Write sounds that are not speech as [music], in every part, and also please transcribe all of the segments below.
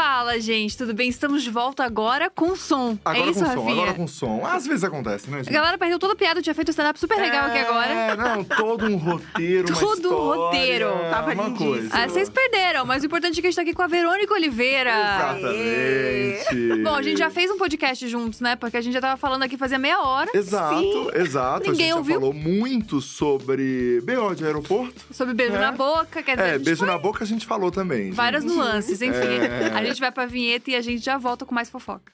Fala, gente, tudo bem? Estamos de volta agora com som. Agora é isso, com som, Rafinha? agora com som. Às vezes acontece, né, A gente? galera perdeu toda a piada, tinha feito um stand-up super legal aqui agora. É, não, todo um roteiro, uma Todo um história, roteiro. Tava uma lindíssimo. coisa. Ah, vocês perderam, mas o importante é que a gente tá aqui com a Verônica Oliveira. Exatamente. Bom, a gente já fez um podcast juntos, né? Porque a gente já tava falando aqui fazia meia hora Exato, Sim. exato. Ninguém a gente ouviu. já falou muito sobre BO de aeroporto. sobre beijo É. na boca, quer dizer, a É, beijo foi na boca a gente falou também. várias gente. nuances, enfim. É. Gente vai pra vinheta e a gente já volta com mais fofoca.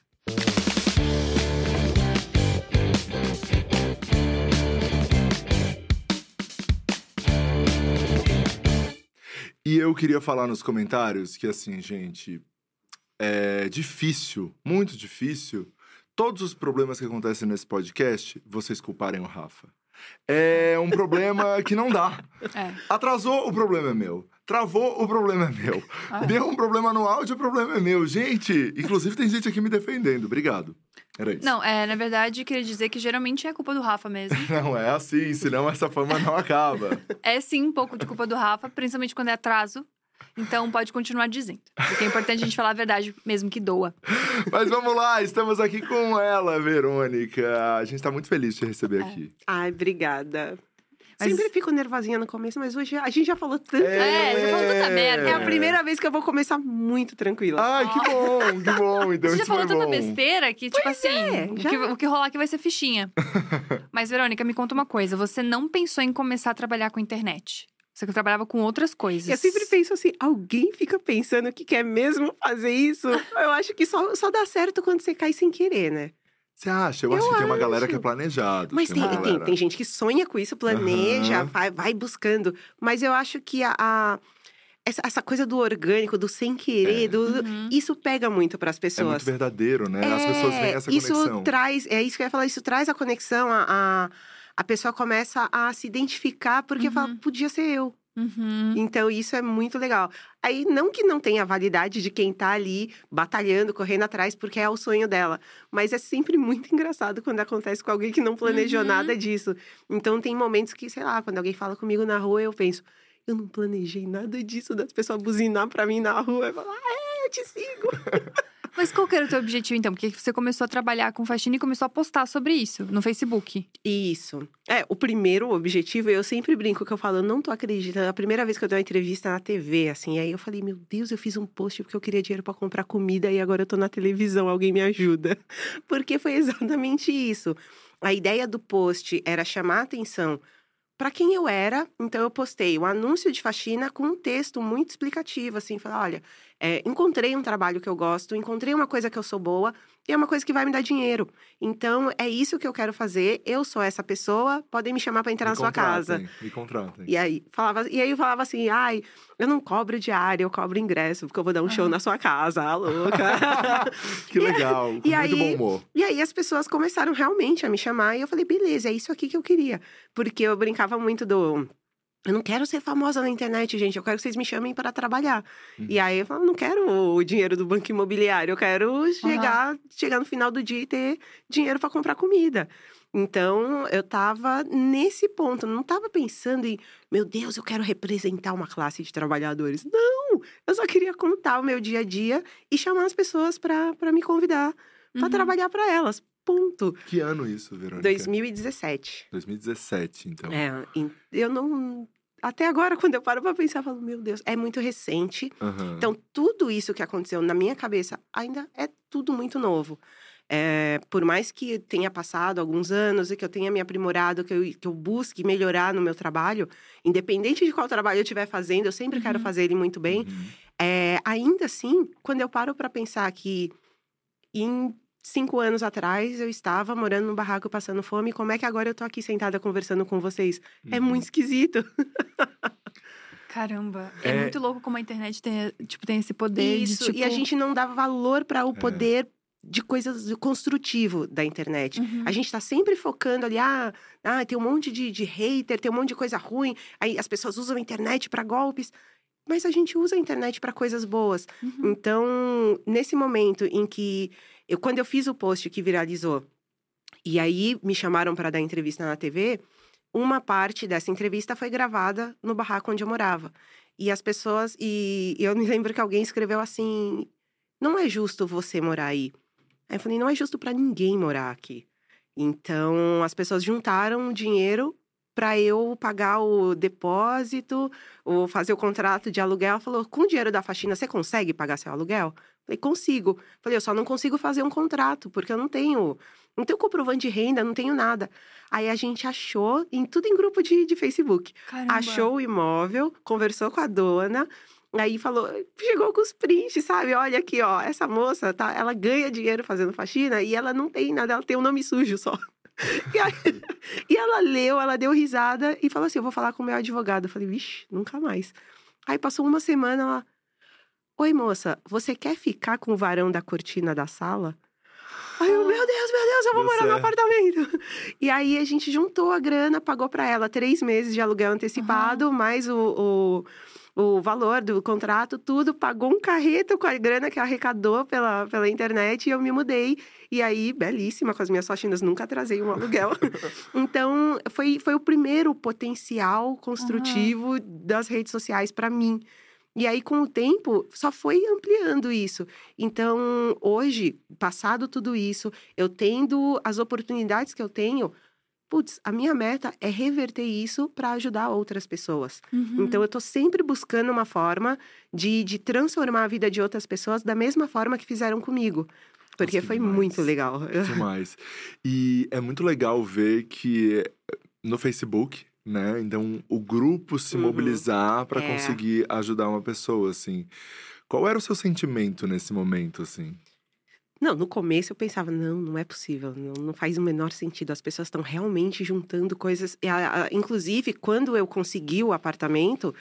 E eu queria falar nos comentários que, assim, gente, é difícil, muito difícil, todos os problemas que acontecem nesse podcast, vocês culparem o Rafa. É um problema que não dá. É. Atrasou, o problema é meu. Travou, o problema é meu. Ah. Deu um problema no áudio, o problema é meu. Gente, inclusive tem gente aqui me defendendo. Obrigado. Era isso. Não, é, na verdade, queria dizer que geralmente é culpa do Rafa mesmo. [laughs] Não é assim, senão essa fama não acaba. É sim um pouco de culpa do Rafa, principalmente quando é atraso. Então pode continuar dizendo. Porque é importante a gente falar a verdade, mesmo que doa. [laughs] Mas vamos lá, estamos aqui com ela, Verônica. A gente tá muito feliz de te receber É. aqui. Ai, obrigada. Mas- Sempre fico nervosinha no começo, mas hoje a gente já falou tanto. É, já falou tanta merda. É a primeira vez que eu vou começar muito tranquila. Ai, que bom, que bom. Então Você já falou tanta bom. besteira que, tipo assim, é, o, que, o que rolar aqui vai ser fichinha. [laughs] Mas, Verônica, me conta uma coisa. Você não pensou em começar a trabalhar com internet? Você trabalhava com outras coisas. Eu sempre penso assim, alguém fica pensando que quer mesmo fazer isso? [laughs] Eu acho que só, só dá certo quando você cai sem querer, né? Você acha? Eu, Eu acho que tem uma galera acho. que é planejado. Mas tem, uma tem, galera- tem gente que sonha com isso, planeja, Aham. vai, vai buscando. Mas eu acho que a, a- essa, essa coisa do orgânico, do sem querer, É. do, Uhum. isso pega muito para as É pessoas. muito verdadeiro, né? As pessoas têm essa isso conexão. traz, é isso que eu ia falar, isso traz a conexão, a, a, a pessoa começa a se identificar porque Uhum. fala, podia ser eu. Uhum. Então isso é muito legal. Aí não que não tenha validade de quem tá ali batalhando, correndo atrás, porque é o sonho dela, mas é sempre muito [laughs] engraçado quando acontece com alguém que não planejou Uhum. nada disso. Então tem momentos que, sei lá, quando alguém fala comigo na rua, eu penso, eu não planejei nada disso, das pessoas buzinar pra mim na rua, eu falo, ah, é, eu te sigo. [laughs] Mas qual que era o teu objetivo, então? Porque você começou a trabalhar com faxina e começou a postar sobre isso no Facebook. Isso. É, o primeiro objetivo, eu sempre brinco que eu falo, eu não tô acreditando. A primeira vez que eu dei uma entrevista na TV, assim, aí eu falei, meu Deus, eu fiz um post porque eu queria dinheiro pra comprar comida e agora eu tô na televisão, alguém me ajuda. [laughs] Porque foi exatamente isso. A ideia do post era chamar a atenção para quem eu era, então eu postei um anúncio de faxina com um texto muito explicativo, assim, falar, olha, é, encontrei um trabalho que eu gosto, encontrei uma coisa que eu sou boa e é uma coisa que vai me dar dinheiro. Então, é isso que eu quero fazer. Eu sou essa pessoa, podem me chamar para entrar Me na sua casa. Me contratem. E aí, falava, e aí eu falava assim, ai, eu não cobro diária, eu cobro ingresso, porque eu vou dar um show na sua casa, ah, louca. [laughs] Que legal, E muito aí- bom humor. e aí as pessoas começaram realmente a me chamar e eu falei, beleza, é isso aqui que eu queria. Porque eu brincava muito do. Eu não quero ser famosa na internet, gente. Eu quero que vocês me chamem para trabalhar. Uhum. E aí eu falo, não quero o dinheiro do banco imobiliário. Eu quero chegar, chegar no final do dia e ter dinheiro para comprar comida. Então, eu tava nesse ponto. Não tava pensando em, meu Deus, eu quero representar uma classe de trabalhadores. Não! Eu só queria contar o meu dia a dia e chamar as pessoas para me convidar para Uhum. trabalhar para elas. Ponto. Que ano isso, Verônica? 2017. 2017, então. É, eu não. Até agora, [laughs] quando eu paro pra pensar, eu falo, meu Deus, é muito recente. Aham. Então, tudo isso que aconteceu na minha cabeça ainda é tudo muito novo. É, por mais que tenha passado alguns anos e que eu tenha me aprimorado, que eu, que eu busque melhorar no meu trabalho, independente de qual trabalho eu estiver fazendo, eu sempre quero Uhum. fazer ele muito bem. Uhum. É, ainda assim, quando eu paro para pensar que em cinco anos atrás eu estava morando num barraco passando fome, como é que agora eu tô aqui sentada conversando com vocês? É Uhum. muito esquisito. [laughs] Caramba. É... É- muito louco como a internet tem, tipo, tem esse poder Isso, de, tipo... e a gente não dá valor para o É. poder de coisas do construtivo da internet. Uhum. A gente tá sempre focando ali, ah, ah tem um monte de, de hater, tem um monte de coisa ruim, aí as pessoas usam a internet para golpes. Mas a gente usa a internet para coisas boas. Uhum. Então, nesse momento em que eu quando eu fiz o post que viralizou, e aí me chamaram para dar entrevista na TV, uma parte dessa entrevista foi gravada no barraco onde eu morava. E as pessoas e eu me lembro que alguém escreveu assim: não é justo você morar aí. Aí eu falei, não é justo para ninguém morar aqui. Então, as pessoas juntaram dinheiro para eu pagar o depósito, ou fazer o contrato de aluguel. Ela falou: com o dinheiro da faxina, você consegue pagar seu aluguel? Falei, consigo. Falei, eu só não consigo fazer um contrato, porque eu não tenho. Não tenho comprovante de renda, não tenho nada. Aí a gente achou, em tudo em grupo de, de Facebook. Caramba. Achou o imóvel, conversou com a dona. Aí falou, chegou com os prints, sabe? Olha aqui, ó, essa moça, tá, ela ganha dinheiro fazendo faxina e ela não tem nada, ela tem um nome sujo só. E, aí, [laughs] e ela leu, ela deu risada e falou assim: Eu vou falar com o meu advogado. Eu falei, vixe, nunca mais. Aí passou uma semana, ela. Oi, moça, você quer ficar com o varão da cortina da sala? Aí eu, meu Deus, meu Deus, eu vou Deu morar no apartamento. E aí a gente juntou a grana, pagou pra ela três meses de aluguel antecipado, mais o, o, o valor do contrato, tudo. Pagou um carreto com a grana que arrecadou pela, pela internet e eu me mudei. E aí, belíssima, com as minhas faxinas, nunca atrasei um aluguel. [laughs] então, foi, foi o primeiro potencial construtivo das redes sociais pra mim. E aí, com o tempo, só foi ampliando isso. Então, hoje, passado tudo isso, eu tendo as oportunidades que eu tenho, putz, a minha meta é reverter isso para ajudar outras pessoas. Uhum. Então, eu tô sempre buscando uma forma de, de transformar a vida de outras pessoas da mesma forma que fizeram comigo. Porque Nossa, foi demais. muito legal. [laughs] Demais. E é muito legal ver que no Facebook, né? Então, o grupo se Uhum. mobilizar para É. conseguir ajudar uma pessoa, assim. Qual era o seu sentimento nesse momento, assim? Não, no começo eu pensava, não, não é possível, não, não faz o menor sentido. As pessoas estão realmente juntando coisas. Inclusive, quando eu consegui o apartamento,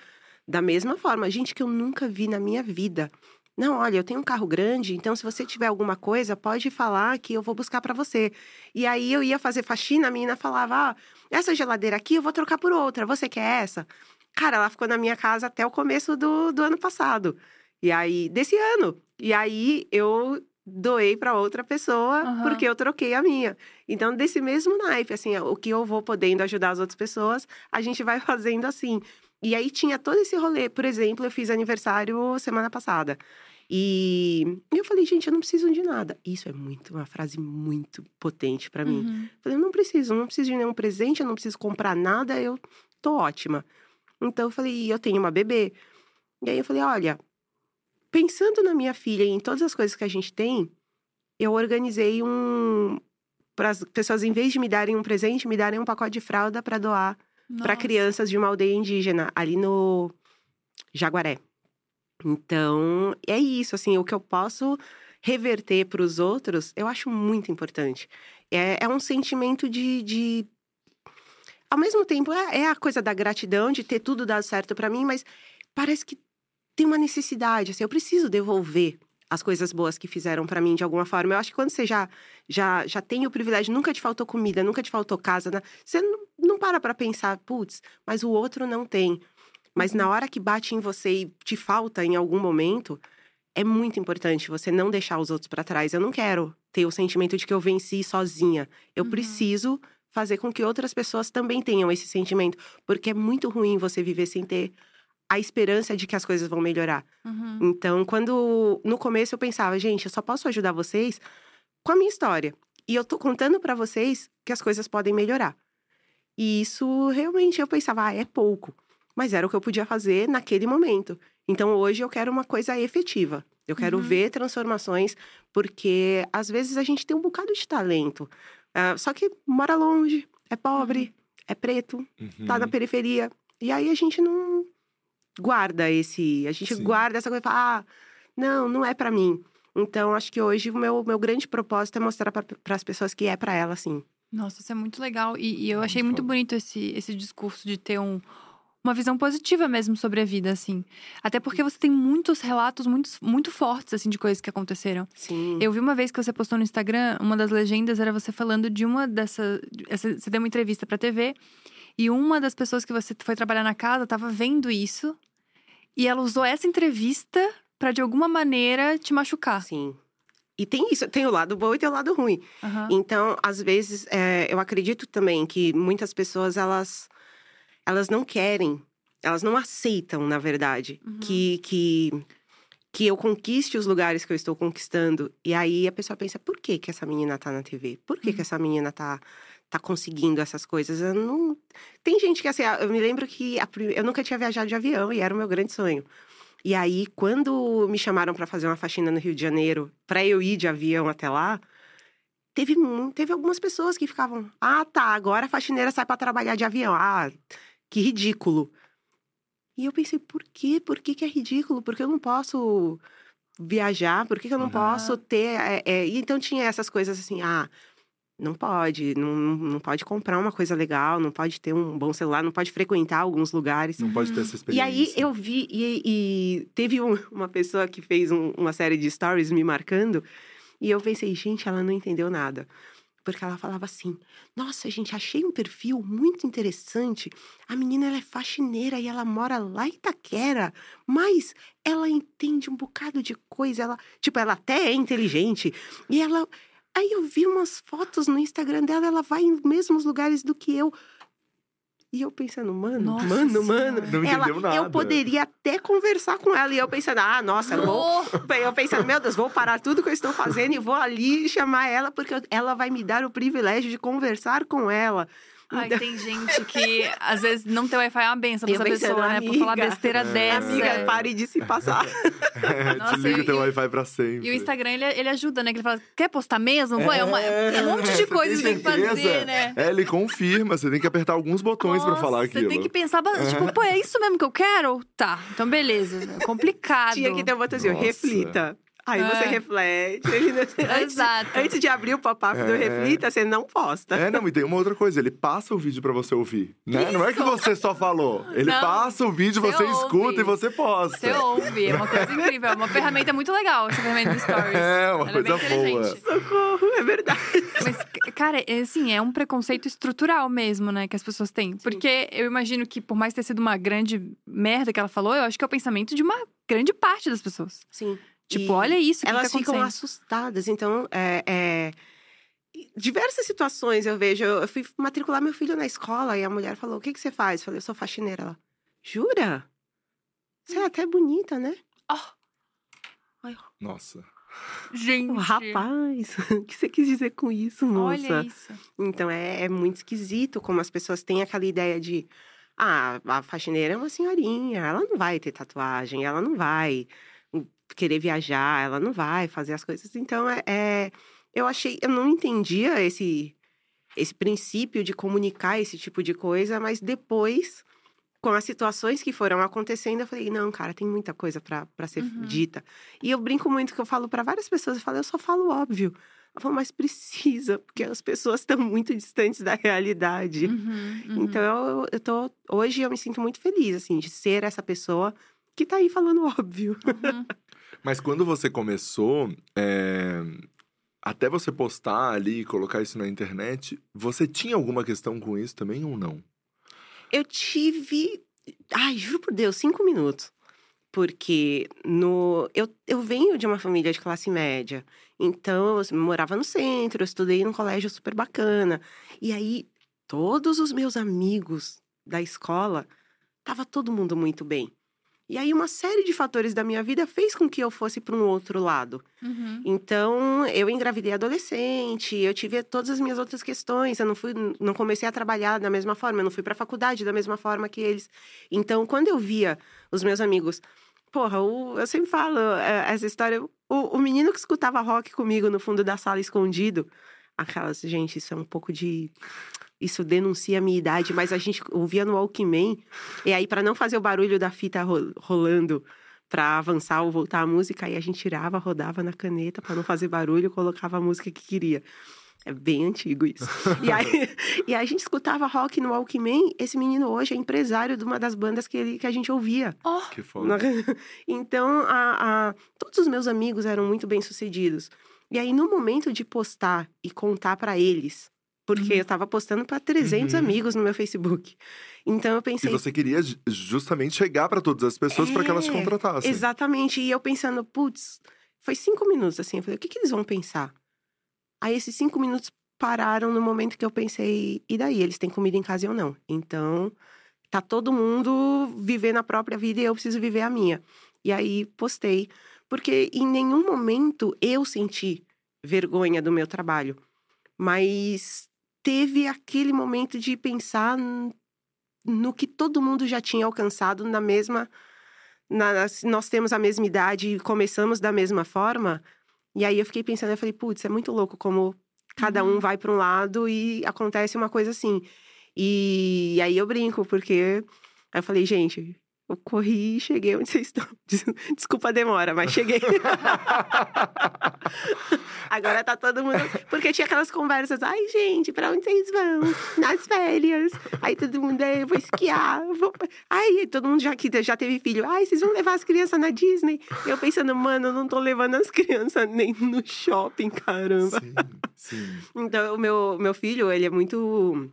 da mesma forma, gente que eu nunca vi na minha vida. Não, olha, eu tenho um carro grande, então se você tiver alguma coisa, pode falar que eu vou buscar pra você. E aí eu ia fazer faxina, a menina falava: ah, essa geladeira aqui eu vou trocar por outra, você quer essa? Cara, ela ficou na minha casa até o começo do, do ano passado. E aí, desse ano. E aí eu doei para outra pessoa Aham. porque eu troquei a minha. Então, desse mesmo naipe, assim, o que eu vou podendo ajudar as outras pessoas, a gente vai [laughs] fazendo assim. E aí tinha todo esse rolê. Por exemplo, eu fiz aniversário semana passada. E eu falei, gente, eu não preciso de nada. Isso é muito, uma frase muito potente para mim. Uhum. Eu falei, eu não preciso, não preciso de nenhum presente, eu não preciso comprar nada, eu tô ótima. Então eu falei, e eu tenho uma bebê. E aí eu falei, olha, pensando na minha filha e em todas as coisas que a gente tem, eu organizei um para as pessoas em vez de me darem um presente, me darem um pacote de fralda para doar para crianças de uma aldeia indígena ali no Jaguaré. Então, é isso, assim, o que eu posso reverter para os outros, eu acho muito importante. É, é um sentimento de, de- Ao mesmo tempo, é, é a coisa da gratidão, de ter tudo dado certo para mim, mas parece que tem uma necessidade, assim, eu preciso devolver as coisas boas que fizeram para mim de alguma forma. Eu acho que quando você já, já, já tem o privilégio, nunca te faltou comida, nunca te faltou casa, né? você não, não para para pensar, putz, mas o outro não tem. Mas na hora que bate em você e te falta em algum momento, é muito importante você não deixar os outros para trás. Eu não quero ter o sentimento de que eu venci sozinha. Eu Uhum. preciso fazer com que outras pessoas também tenham esse sentimento, porque é muito ruim você viver sem ter a esperança de que as coisas vão melhorar. Uhum. Então, quando no começo eu pensava, gente, eu só posso ajudar vocês com a minha história. E eu tô contando para vocês que as coisas podem melhorar. E isso realmente eu pensava, ah, é pouco. Mas era o que eu podia fazer naquele momento. Então hoje eu quero uma coisa efetiva. Eu quero Uhum. ver transformações, porque às vezes a gente tem um bocado de talento. ah, só que mora longe, é pobre, é preto, tá na Uhum. periferia. E aí a gente não guarda esse. A gente Sim. guarda essa coisa e fala, ah, não, não é pra mim. Então, acho que hoje o meu, meu grande propósito é mostrar para as pessoas que é pra ela, sim. Nossa, isso é muito legal. E, e eu achei muito bonito esse, esse discurso de ter um, uma visão positiva mesmo sobre a vida, assim. Até porque você tem muitos relatos muito, muito fortes, assim, de coisas que aconteceram. Sim. Eu vi uma vez que você postou no Instagram, uma das legendas era você falando de uma dessas. essa- Você deu uma entrevista pra TV e uma das pessoas que você foi trabalhar na casa tava vendo isso e ela usou essa entrevista pra de alguma maneira te machucar. Sim. E tem isso, tem o lado bom e tem o lado ruim. Aham. Então, às vezes, é, eu acredito também que muitas pessoas, elas, elas não querem, elas não aceitam, na verdade, Uhum. que, que que eu conquiste os lugares que eu estou conquistando. E aí a pessoa pensa, por que que essa menina tá na TV? Por que que essa menina tá tá conseguindo essas coisas? Eu não Tem gente que assim, eu me lembro que a... eu nunca tinha viajado de avião e era o meu grande sonho. E aí quando me chamaram para fazer uma faxina no Rio de Janeiro, para eu ir de avião até lá, teve teve algumas pessoas que ficavam: "Ah, tá, agora a faxineira sai para trabalhar de avião". Ah, que ridículo. E eu pensei, por quê? Por que, que é ridículo? Por que eu não posso viajar? Por que, que eu não uhum. posso ter. É, é... Então tinha essas coisas assim, ah, não pode, não, não pode comprar uma coisa legal, não pode ter um bom celular, não pode frequentar alguns lugares. Não pode ter essa experiência. E aí eu vi, e, e teve um, uma pessoa que fez um, uma série de stories me marcando, e eu pensei, gente, ela não entendeu nada porque ela falava assim: Nossa, gente, achei um perfil muito interessante. A menina ela é faxineira e ela mora lá em Itaquera, mas ela entende um bocado de coisa. Ela, tipo, ela até é inteligente. E ela. Aí eu vi umas fotos no Instagram dela, ela vai em mesmos lugares do que eu. E eu pensando, mano, nossa mano, senhora. mano. Não ela, entendeu nada. Eu poderia até conversar com ela. E eu pensando, ah, nossa, eu vou. Eu pensando, meu Deus, vou parar tudo que eu estou fazendo e vou ali chamar ela, porque ela vai me dar o privilégio de conversar com ela. Ai, tem gente [laughs] que às vezes não tem Wi-Fi é uma benção pra essa pessoa, né? Por falar besteira é. dessa. Amiga, pare de se passar. [laughs] é, Nossa, desliga o teu Wi-Fi pra sempre. E o Instagram, ele, ele ajuda, né? Que ele fala, quer postar mesmo? É, Pô, é, uma, é um monte de coisa que tem que fazer, né? É, ele confirma, você tem que apertar alguns botões Nossa, pra falar aquilo. Você tem que pensar, tipo, pô, é isso mesmo que eu quero? Tá, então beleza. É [laughs] complicado. Tinha que ter um botãozinho, reflita. Aí é. você reflete. antes, Exato. Antes de abrir o pop-up é. do Reflita, você não posta. É, não, e tem uma outra coisa. Ele passa o vídeo pra você ouvir. Né? Não é que você só falou. Ele não, passa o vídeo, você, você escuta e você posta. Você ouve. É uma coisa incrível. É uma ferramenta muito legal, essa ferramenta do Stories. É, uma Ela é coisa é boa. Socorro, é verdade. Mas, cara, é, assim, é um preconceito estrutural mesmo, né? Que as pessoas têm. Sim. Porque eu imagino que, por mais ter sido uma grande merda que ela falou, eu acho que é o pensamento de uma grande parte das pessoas. Sim. Tipo, e olha isso. Que elas tá ficam assustadas. Então, é, é, diversas situações eu vejo. Eu fui matricular meu filho na escola e a mulher falou: O que, que você faz? Eu falei: Eu sou faxineira. Ela, jura? Você é até bonita, né? Oh. Ai. Nossa. Gente. Oh, rapaz, [laughs] o que você quis dizer com isso, moça? Olha isso. Então é, é muito esquisito como as pessoas têm aquela ideia de. Ah, a faxineira é uma senhorinha, ela não vai ter tatuagem, ela não vai querer viajar, ela não vai fazer as coisas. Então, é, é, eu achei, eu não entendia esse, esse princípio de comunicar esse tipo de coisa, mas depois, com as situações que foram acontecendo, eu falei, não, cara, tem muita coisa para ser uhum. dita. E eu brinco muito que eu falo para várias pessoas, eu falo, eu só falo óbvio. Eu falo, mas precisa, porque as pessoas estão muito distantes da realidade. Uhum, uhum. Então, eu, eu tô. Hoje eu me sinto muito feliz, assim, de ser essa pessoa que tá aí falando [laughs] óbvio. Uhum. Mas quando você começou, é... até você postar ali e colocar isso na internet, você tinha alguma questão com isso também ou não? Eu tive. Ai, juro por Deus, cinco minutos. Porque no... eu, eu venho de uma família de classe média. Então, eu morava no centro, eu estudei num colégio super bacana. E aí, todos os meus amigos da escola, tava todo mundo muito bem. E aí, uma série de fatores da minha vida fez com que eu fosse para um outro lado. Uhum. Então, eu engravidei adolescente, eu tive todas as minhas outras questões. Eu não, fui, não comecei a trabalhar da mesma forma, eu não fui para a faculdade da mesma forma que eles. Então, quando eu via os meus amigos. Porra, o, eu sempre falo é, essa história. O, o menino que escutava rock comigo no fundo da sala escondido. Aquelas, gente, isso é um pouco de isso denuncia a minha idade, mas a gente ouvia no Walkman. E aí, para não fazer o barulho da fita rolando para avançar ou voltar a música, aí a gente tirava, rodava na caneta para não fazer barulho, colocava a música que queria. É bem antigo isso. e, aí, [laughs] e aí a gente escutava rock no Walkman. Esse menino hoje é empresário de uma das bandas que, ele, que a gente ouvia. Oh. Que [laughs] foda. Então, a, a, todos os meus amigos eram muito bem sucedidos. E aí, no momento de postar e contar para eles porque uhum. eu tava postando para 300 uhum. amigos no meu Facebook. Então eu pensei. E você queria justamente chegar para todas as pessoas é, para que elas te é, contratassem. Exatamente. E eu pensando, putz, foi cinco minutos assim. Eu falei, o que, que eles vão pensar? Aí esses cinco minutos pararam no momento que eu pensei, e daí? Eles têm comida em casa ou não? Então, tá todo mundo vivendo a própria vida e eu preciso viver a minha. E aí postei Porque em nenhum momento eu senti vergonha do meu trabalho. Mas teve aquele momento de pensar no que todo mundo já tinha alcançado na mesma. na- nós temos a mesma idade e começamos da mesma forma. E aí eu fiquei pensando, eu falei, putz, é muito louco como cada um Uhum. vai para um lado e acontece uma coisa assim. E, aí eu brinco, porque aí eu falei, gente, eu corri e cheguei onde vocês estão. [laughs] Des- Desculpa a demora, mas cheguei. [laughs] Agora tá todo mundo. Porque tinha aquelas conversas, ai, gente, pra onde vocês vão? Nas férias. Aí todo mundo, "É, eu vou esquiar. eu Vou... Ai, todo mundo já, que já teve filho. Ai, vocês vão levar as crianças na Disney? Eu pensando, mano, eu não tô levando as crianças nem no shopping, caramba. Sim, sim. Então, o meu, meu filho, ele é muito.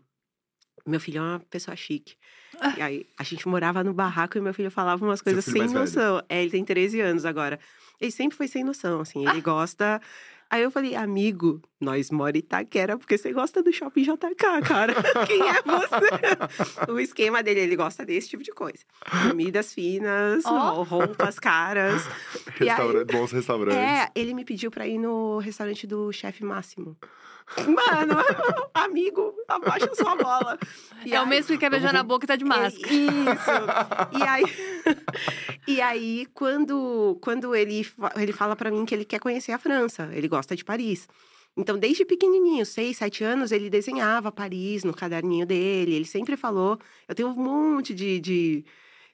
Meu filho é uma pessoa chique. Ah. E aí, a gente morava no barraco e meu filho falava umas coisas sem velho? noção. É, ele tem 13 anos agora. Ele sempre foi sem noção, assim. Ah. Ele gosta. Aí eu falei, amigo, nós mora em Itaquera porque você gosta do shopping JK, cara. [laughs] [laughs] Quem é você? o esquema dele, ele gosta desse tipo de coisa. Comidas finas, Ó. roupas caras. [laughs] E aí- Restaura- Bons restaurantes. É, ele me pediu pra ir no restaurante do chefe Máximo. Mano, [laughs] amigo, abaixa sua bola. E é o aí- mesmo que quer beijar na boca e tá de máscara. É, Isso. [laughs] E aí, e aí quando, quando ele, ele fala pra mim que ele quer conhecer a França, ele gosta de Paris. Então, desde pequenininho, seis, sete anos, ele desenhava Paris no caderninho dele. Ele sempre falou. Eu tenho um monte de, de,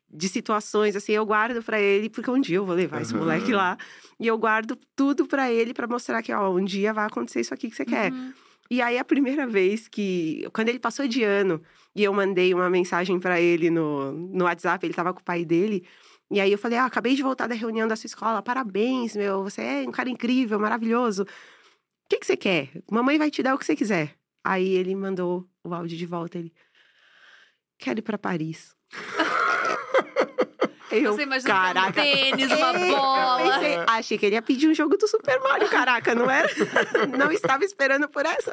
de situações, assim, eu guardo pra ele, porque um dia eu vou levar esse Aham. moleque lá. E eu guardo tudo pra ele pra mostrar que, ó, um dia vai acontecer isso aqui que você quer. Uhum. E aí, a primeira vez que. Quando ele passou de ano e eu mandei uma mensagem pra ele no, no WhatsApp, ele tava com o pai dele. E aí eu falei: Ah, acabei de voltar da reunião da sua escola, parabéns, meu, você é um cara incrível, maravilhoso. O que, que você quer? Mamãe vai te dar o que você quiser. Aí ele mandou o áudio de volta. Ele. Quero ir pra Paris. [laughs] eu, Você imagina um caraca. tênis, uma É, bola. pensei, achei que ele ia pedir um jogo do Super Mario, caraca, não era? [laughs] Não estava esperando por essa.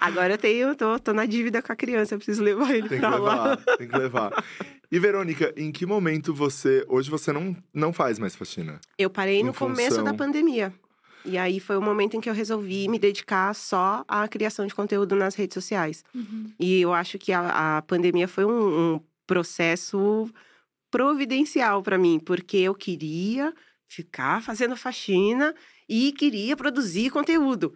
Agora eu tenho, tô, tô na dívida com a criança, eu preciso levar ele Tem que pra lá. levar, tem que levar. E Verônica, em que momento você. Hoje você não, não faz mais faxina? Eu parei Em no começo função- da pandemia. E aí foi o momento em que eu resolvi me dedicar só à criação de conteúdo nas redes sociais. Uhum. E eu acho que a, a pandemia foi um, um processo providencial para mim, porque eu queria ficar fazendo faxina e queria produzir conteúdo.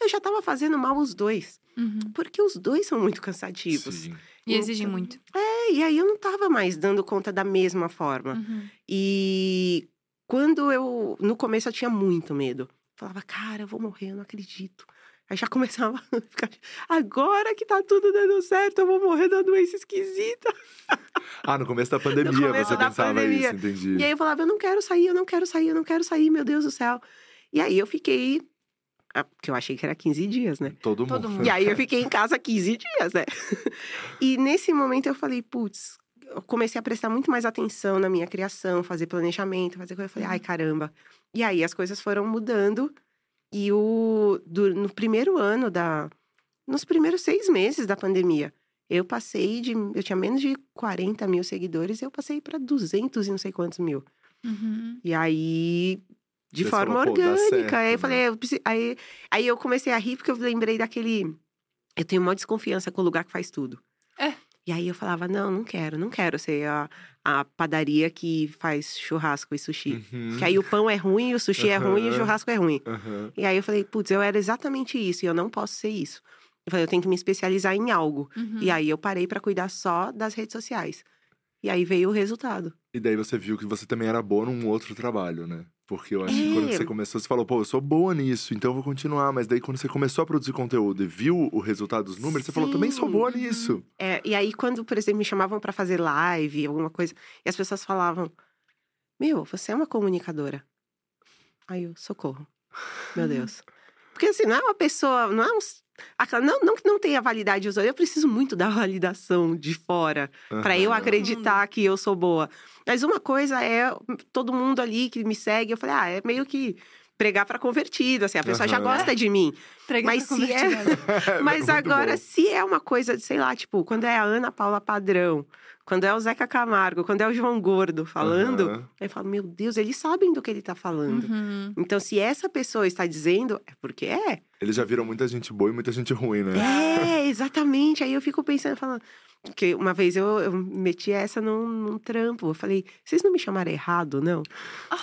Eu já estava fazendo mal os dois, Uhum. porque os dois são muito cansativos. Sim. E exigem Então, muito. É, e aí eu não estava mais dando conta da mesma forma. Uhum. E quando eu. No começo eu tinha muito medo. Falava, cara, eu vou morrer, eu não acredito. Aí já começava [laughs] a ficar. Agora que tá tudo dando certo, eu vou morrer uma doença esquisita. [laughs] Ah, no começo da pandemia começo você da pensava pandemia. isso, entendi. E aí eu falava, eu não quero sair, eu não quero sair, eu não quero sair, meu Deus do céu. E aí eu fiquei. ah, Porque eu achei que era 15 dias, né? Todo mundo. Todo mundo. E aí eu fiquei em casa 15 dias, né? [laughs] E nesse momento eu falei, putz, eu comecei a prestar muito mais atenção na minha criação, fazer planejamento, fazer coisa. Eu falei, ai, caramba. E aí as coisas foram mudando. E o, do- no primeiro ano da. Nos primeiros seis meses da pandemia, eu passei de. Eu tinha menos de 40 mil seguidores, eu passei para 200 e não sei quantos mil. Uhum. E aí, de Você forma falou, orgânica. certo, aí eu né? falei, eu preciso- aí, aí eu comecei a rir porque eu lembrei daquele. Eu tenho uma desconfiança com o lugar que faz tudo. E aí eu falava, não, não quero, não quero ser a, a padaria que faz churrasco e sushi. Uhum. Que aí o pão é ruim, o sushi é ruim e o churrasco é ruim. Aham. E aí eu falei, putz, eu era exatamente isso e eu não posso ser isso. Eu falei, eu tenho que me especializar em algo. Uhum. E aí eu parei pra cuidar só das redes sociais. E aí veio o resultado. E daí você viu que você também era boa num outro trabalho, né? Porque eu acho que quando É. você começou, você falou, pô, eu sou boa nisso, então eu vou continuar. Mas daí quando você começou a produzir conteúdo e viu o resultado dos números, você falou, também sou Sim. boa nisso. É, e aí, quando, por exemplo, me chamavam pra fazer live, alguma coisa, e as pessoas falavam: Meu, você é uma comunicadora. Aí eu, socorro. Meu Deus. Porque assim, não é uma pessoa, não é um. Aquela- Não, não que não tenha validade usuário, eu preciso muito da validação de fora pra eu Aham. acreditar que eu sou boa. Mas uma coisa é todo mundo ali que me segue, eu falei, ah, é meio que pregar pra convertido, assim, a pessoa já Aham. gosta de mim. Entrega Mas pra se é- convertido. [laughs] Mas Muito agora, bom. se é uma coisa, sei lá, tipo, quando é a Ana Paula Padrão, quando é o Zeca Camargo, quando é o João Gordo falando, Aham. eu falo, meu Deus, eles sabem do que ele tá falando. Uhum. Então, se essa pessoa está dizendo, é porque é. Eles já viram muita gente boa e muita gente ruim, né? É, exatamente. Aí eu fico pensando, falando. Porque uma vez eu, eu meti essa num, num trampo. Eu falei, vocês não me chamaram errado, não?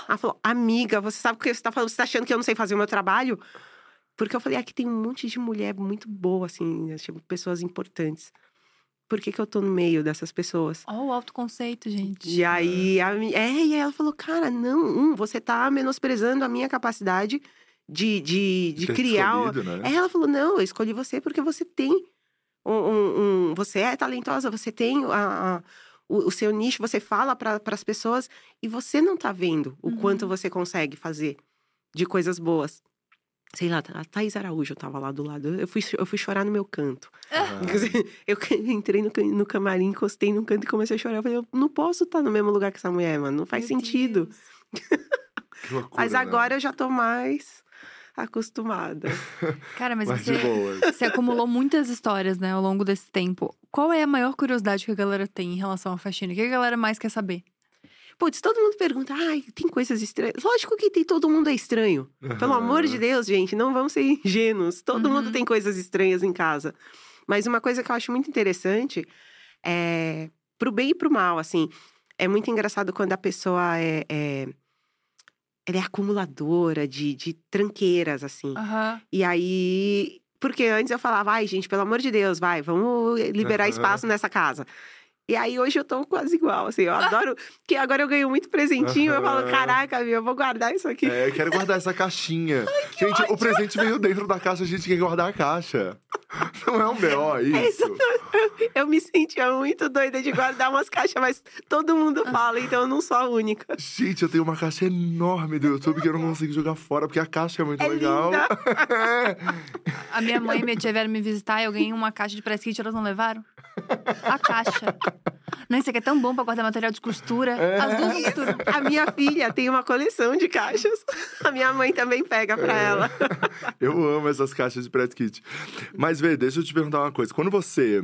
Ela falou, amiga, você sabe o que você tá falando? Você tá achando que eu não sei fazer o meu trabalho? Porque eu falei, aqui tem um monte de mulher muito boa, assim, né, tipo, pessoas importantes. Por que, que eu tô no meio dessas pessoas? Ó, o autoconceito, gente. E aí, a, é, e aí ela falou, cara, não, um, você tá menosprezando a minha capacidade de, de, de criar. escolhido, né? Aí ela falou: não, eu escolhi você porque você tem um. um- um- você é talentosa, você tem a- a- o, o seu nicho, você fala para as pessoas e você não tá vendo o Uhum. quanto você consegue fazer de coisas boas. Sei lá, a Thaís Araújo tava lá do lado. Eu fui, eu fui chorar no meu canto. Aham. [laughs] Eu entrei no, no camarim, encostei no canto e comecei a chorar. Eu falei, eu não posso estar no mesmo lugar que essa mulher, mano. Não faz Meu sentido. [laughs] Loucura, Mas né? agora eu já tô mais acostumada. [laughs] Cara, mas Mas você, [laughs] você acumulou muitas histórias, né, ao longo desse tempo. Qual é a maior curiosidade que a galera tem em relação à faxina? O que a galera mais quer saber? Putz, todo mundo pergunta, ai, tem coisas estranhas. Lógico que tem, todo mundo é estranho. Pelo amor de Deus, gente, não vamos ser [laughs] ingênuos. Todo mundo Uhum. tem coisas estranhas em casa. Mas uma coisa que eu acho muito interessante é pro bem e pro mal, assim. É muito engraçado quando a pessoa é. é ela é acumuladora de, de tranqueiras, assim. Aham. E aí. Porque antes eu falava, ai, gente, pelo amor de Deus, vai, vamos liberar Aham. espaço nessa casa. E aí hoje eu tô quase igual, assim, eu adoro. que agora eu ganho muito presentinho, eu falo, caraca, meu, eu vou guardar isso aqui. É, eu quero guardar essa caixinha. [laughs] gente, o presente veio dentro da caixa, a gente quer guardar a caixa. [laughs] Não é um B.O. isso? Eu me sentia muito doida de guardar umas caixas, mas todo mundo fala, então eu não sou a única. Gente, eu tenho uma caixa enorme do YouTube que eu não consigo jogar fora, porque a caixa é muito É legal. linda. [laughs] A minha mãe e minha tia vieram me visitar e eu ganhei uma caixa de press kit, elas não levaram? A caixa. Não, isso aqui é tão bom pra guardar material de costura. As duas não costuram. A minha filha tem uma coleção de caixas. A minha mãe também pega pra ela. Eu amo essas caixas de press kit. Mas, Vê, deixa eu te perguntar uma coisa. Quando você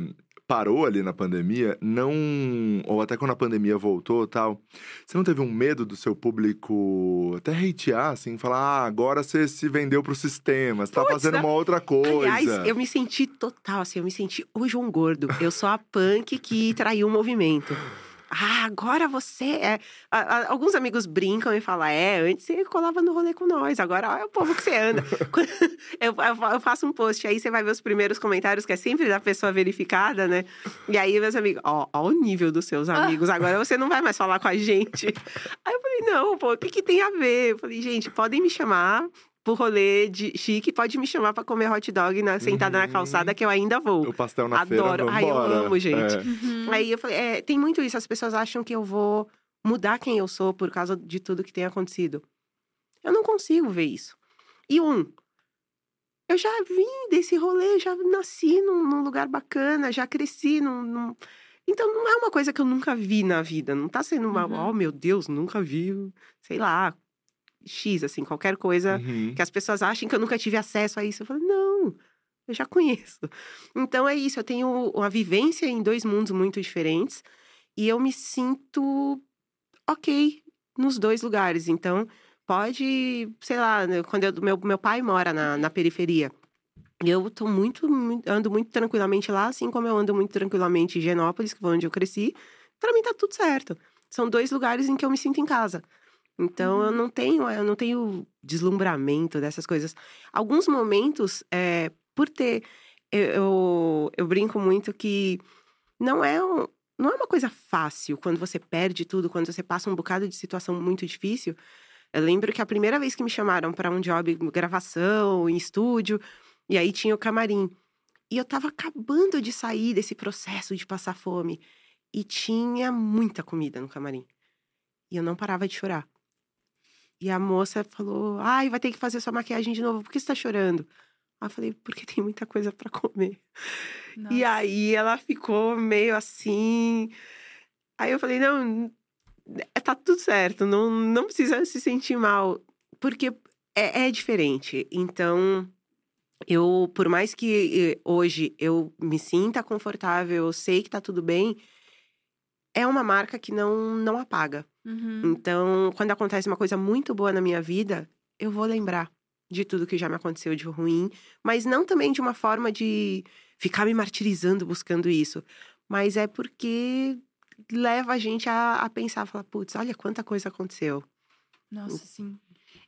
parou ali na pandemia, não. Ou até quando a pandemia voltou tal, você não teve um medo do seu público até hatear, assim, falar, ah, agora você se vendeu pro sistema, você tá Putz, fazendo né? uma outra coisa. Aliás, eu me senti total, assim, eu me senti o João Gordo. Eu sou a punk que traiu o movimento. Ah, agora você é. alguns amigos brincam e falam: é, antes você colava no rolê com nós, agora é o povo que você anda. [laughs] Eu, eu- eu faço um post, aí você vai ver os primeiros comentários, que é sempre da pessoa verificada, né? E aí, meus amigos, ó, ó o nível dos seus amigos, agora você não vai mais falar com a gente. [laughs] Aí eu falei: não, pô, o que, que tem a ver? Eu falei: gente, podem me chamar pro rolê de chique, pode me chamar pra comer hot dog na, sentada na Uhum. calçada, que eu ainda vou. O pastel na feira, Adoro. Ai, eu amo, gente. É. Uhum. Aí eu falei, é, tem muito isso, as pessoas acham que eu vou mudar quem eu sou por causa de tudo que tem acontecido. Eu não consigo ver isso. E um, eu já vim desse rolê, já nasci num, num lugar bacana, já cresci num, num- Então não é uma coisa que eu nunca vi na vida. Não tá sendo uma, Uhum. oh meu Deus, nunca vi, sei lá, X, assim, qualquer coisa Uhum. que as pessoas achem que eu nunca tive acesso a isso. Eu falo, não, eu já conheço. Então é isso, eu tenho uma vivência em dois mundos muito diferentes e eu me sinto ok nos dois lugares. Então, pode, sei lá, quando eu, meu, meu pai mora na, na periferia. Eu tô muito, ando muito tranquilamente lá, assim como eu ando muito tranquilamente em Genópolis, que foi onde eu cresci. Pra mim tá tudo certo. São dois lugares em que eu me sinto em casa. Então eu não tenho, eu não tenho deslumbramento dessas coisas. Alguns momentos, é, por ter, eu, eu, eu brinco muito que não é um, não é uma coisa fácil quando você perde tudo, quando você passa um bocado de situação muito difícil. Eu lembro que a primeira vez que me chamaram para um job, gravação, em estúdio, e aí tinha o camarim. E eu tava acabando de sair desse processo de passar fome. E tinha muita comida no camarim. E eu não parava de chorar. E a moça falou: Ai, vai ter que fazer sua maquiagem de novo. Por que você tá chorando? Aí eu falei: Porque tem muita coisa para comer. E Nossa. aí ela ficou meio assim. Aí eu falei: Não, tá tudo certo. Não, não precisa se sentir mal. Porque é, é diferente. Então, eu, por mais que eh, hoje eu me sinta confortável, eu sei que tá tudo bem, é uma marca que não, não apaga. Uhum. Então, quando acontece uma coisa muito boa na minha vida, eu vou lembrar de tudo que já me aconteceu de ruim, mas não também de uma forma de ficar me martirizando buscando isso, mas é porque leva a gente a, a pensar, falar, putz, olha quanta coisa aconteceu. Nossa, sim.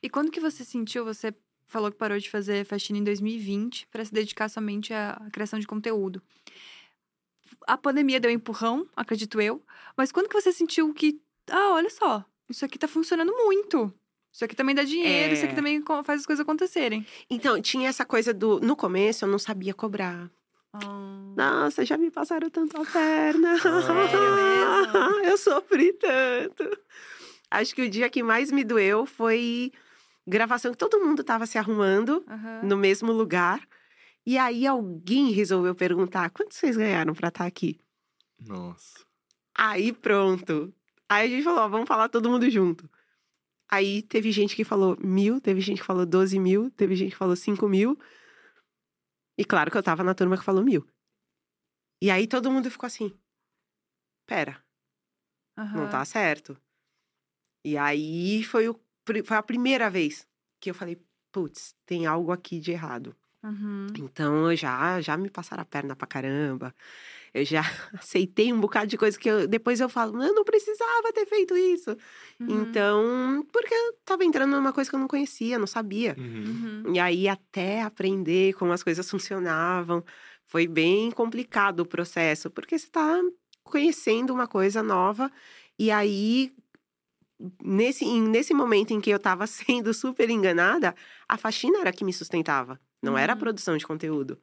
E quando que você sentiu, você falou que parou de fazer faxina em 2020 para se dedicar somente à criação de conteúdo. A pandemia deu um empurrão, acredito eu, mas quando que você sentiu que, ah, olha só, isso aqui tá funcionando muito. Isso aqui também dá dinheiro, isso aqui É. também faz as coisas acontecerem. Então, tinha essa coisa do. No começo, eu não sabia cobrar. Ah, Nossa, já me passaram tanto a perna. Sério [laughs] eu sofri tanto. Acho que o dia que mais me doeu foi gravação que todo mundo tava se arrumando aham. no mesmo lugar. E aí alguém resolveu perguntar: quanto vocês ganharam pra estar aqui? Nossa. Aí pronto. Aí a gente falou: ó, vamos falar todo mundo junto. Aí teve gente que falou mil, teve gente que falou 12 mil, teve gente que falou 5 mil. E claro que eu tava na turma que falou mil. E aí todo mundo ficou assim: pera, não aham. tá certo. E aí foi, o, foi a primeira vez que eu falei: putz, tem algo aqui de errado. Uhum. Então eu já, já me passaram a perna pra caramba. Eu já [laughs] aceitei um bocado de coisa que eu, depois eu falo, eu não precisava ter feito isso. Uhum. Então, porque eu tava entrando numa coisa que eu não conhecia, não sabia. Uhum. Uhum. E aí, até aprender como as coisas funcionavam, foi bem complicado o processo, porque você tá conhecendo uma coisa nova. E aí, nesse, nesse momento em que eu tava [laughs] sendo super enganada, a faxina era que me sustentava, não era a Uhum. produção de conteúdo.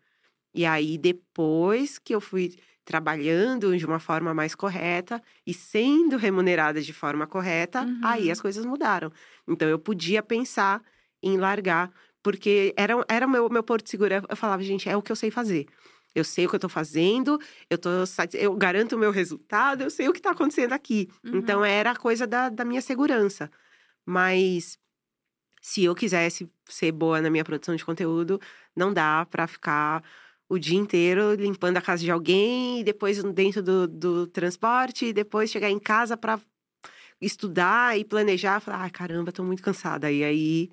E aí, depois que eu fui trabalhando de uma forma mais correta e sendo remunerada de forma correta, aí Uhum. as coisas mudaram. Então, eu podia pensar em largar, porque era, era o meu, meu porto seguro. Eu falava, gente, é o que eu sei fazer. Eu sei o que eu tô fazendo, eu, tô, eu garanto o meu resultado, eu sei o que tá acontecendo aqui. Uhum. Então, era a coisa da, da minha segurança. Mas se eu quisesse ser boa na minha produção de conteúdo, não dá pra ficar o dia inteiro limpando a casa de alguém, e depois dentro do, do transporte, e depois chegar em casa pra estudar e planejar. Falar, ai caramba, tô muito cansada. E aí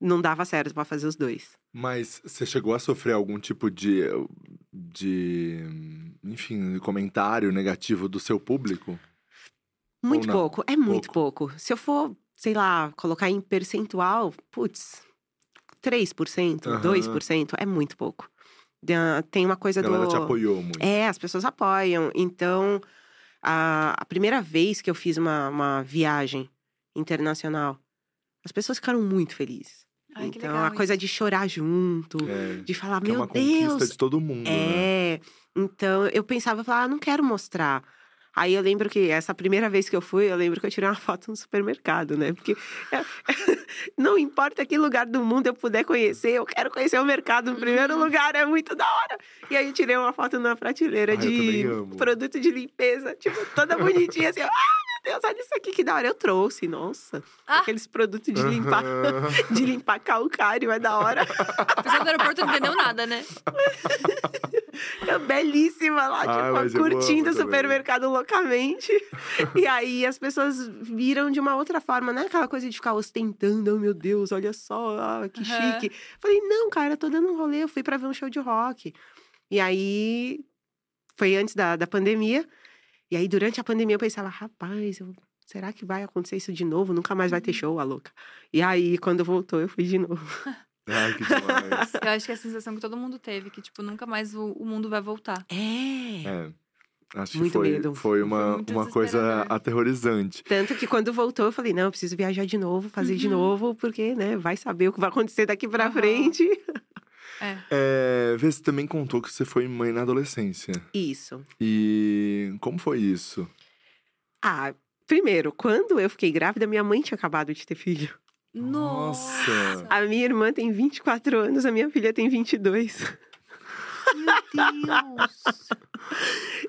não dava certo pra fazer os dois. Mas você chegou a sofrer algum tipo de, de, enfim, comentário negativo do seu público? Muito pouco, é muito pouco. Se eu for, sei lá, colocar em percentual, putz, 3%, Aham. 2%, é muito pouco. Tem uma coisa A galera do. te apoiou muito. É, as pessoas apoiam. Então, a, a primeira vez que eu fiz uma, uma viagem internacional, as pessoas ficaram muito felizes. Ai, então, legal a coisa isso. de chorar junto, É, de falar, que é meu uma conquista Deus, de todo mundo, né? é. Então, eu pensava, eu falava, ah, não quero mostrar. Aí eu lembro que essa primeira vez que eu fui, eu lembro que eu tirei uma foto no supermercado, né? Porque é- [laughs] não importa que lugar do mundo eu puder conhecer, eu quero conhecer o mercado no primeiro Uhum. lugar, é muito da hora. E aí eu tirei uma foto na prateleira Ah, de produto de limpeza, tipo, toda bonitinha, assim, ah, Deus, olha isso aqui que da hora. Eu trouxe, nossa. Ah! Aqueles produtos de limpar, [laughs] de limpar calcário, é da hora. O pessoal do aeroporto não entendeu nada, né? Eu [laughs] belíssima lá, Ah, tipo, curtindo o supermercado loucamente. e aí as pessoas viram de uma outra forma, não é aquela coisa de ficar ostentando, oh meu Deus, olha só, ah, que Aham. chique. Falei, não, cara, eu tô dando um rolê, eu fui pra ver um show de rock. E aí foi antes da, da pandemia. E aí, durante a pandemia, eu pensava, rapaz, eu- será que vai acontecer isso de novo? Nunca mais vai ter show, a louca. E aí, quando voltou, eu fui de novo. [laughs] Ai, que demais. Eu acho que é a sensação que todo mundo teve, que, tipo, nunca mais o, o mundo vai voltar. É. É. Acho Muito que foi, medo. foi uma, Foi uma coisa aterrorizante. Tanto que quando voltou, eu falei, não, eu preciso viajar de novo, fazer de Uhum. novo, porque, né, vai saber o que vai acontecer daqui pra Aham. frente. É. É, Vê, você também contou que você foi mãe na adolescência. Isso. E como foi isso? Ah, primeiro, quando eu fiquei grávida, minha mãe tinha acabado de ter filho. Nossa! A minha irmã tem 24 anos, a minha filha tem 22. Meu Deus! [laughs]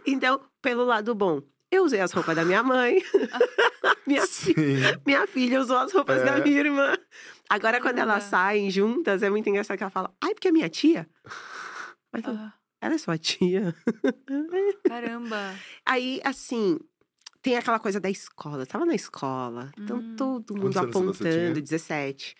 Então, pelo lado bom, Eu usei as roupas da minha mãe. [laughs] minha, fi- Sim. minha filha usou as roupas É. da minha irmã. Agora, quando elas Caramba. saem juntas, é muito engraçado que ela fala, ai, porque é minha tia. Mas eu, Ah, ela é sua tia. [laughs] caramba. Aí, assim, tem aquela coisa da escola. Eu tava na escola, então Hum. todo mundo Quantos apontando, 17.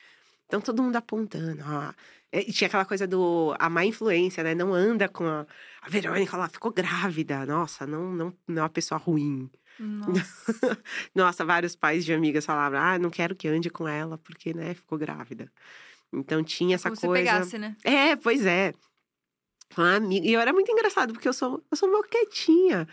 Então todo mundo apontando. Ah, e tinha aquela coisa do a má influência, né? Não anda com a, a Verônica lá, ficou grávida. Nossa, não, não, não é uma pessoa ruim. Nossa. [laughs] Nossa, vários pais de amigas falavam: ah, não quero que ande com ela, porque, né, ficou grávida. Então tinha essa Como se coisa. pegasse, né? É, pois é. Uma amiga. E eu era muito engraçado, porque eu sou, eu sou meio quietinha.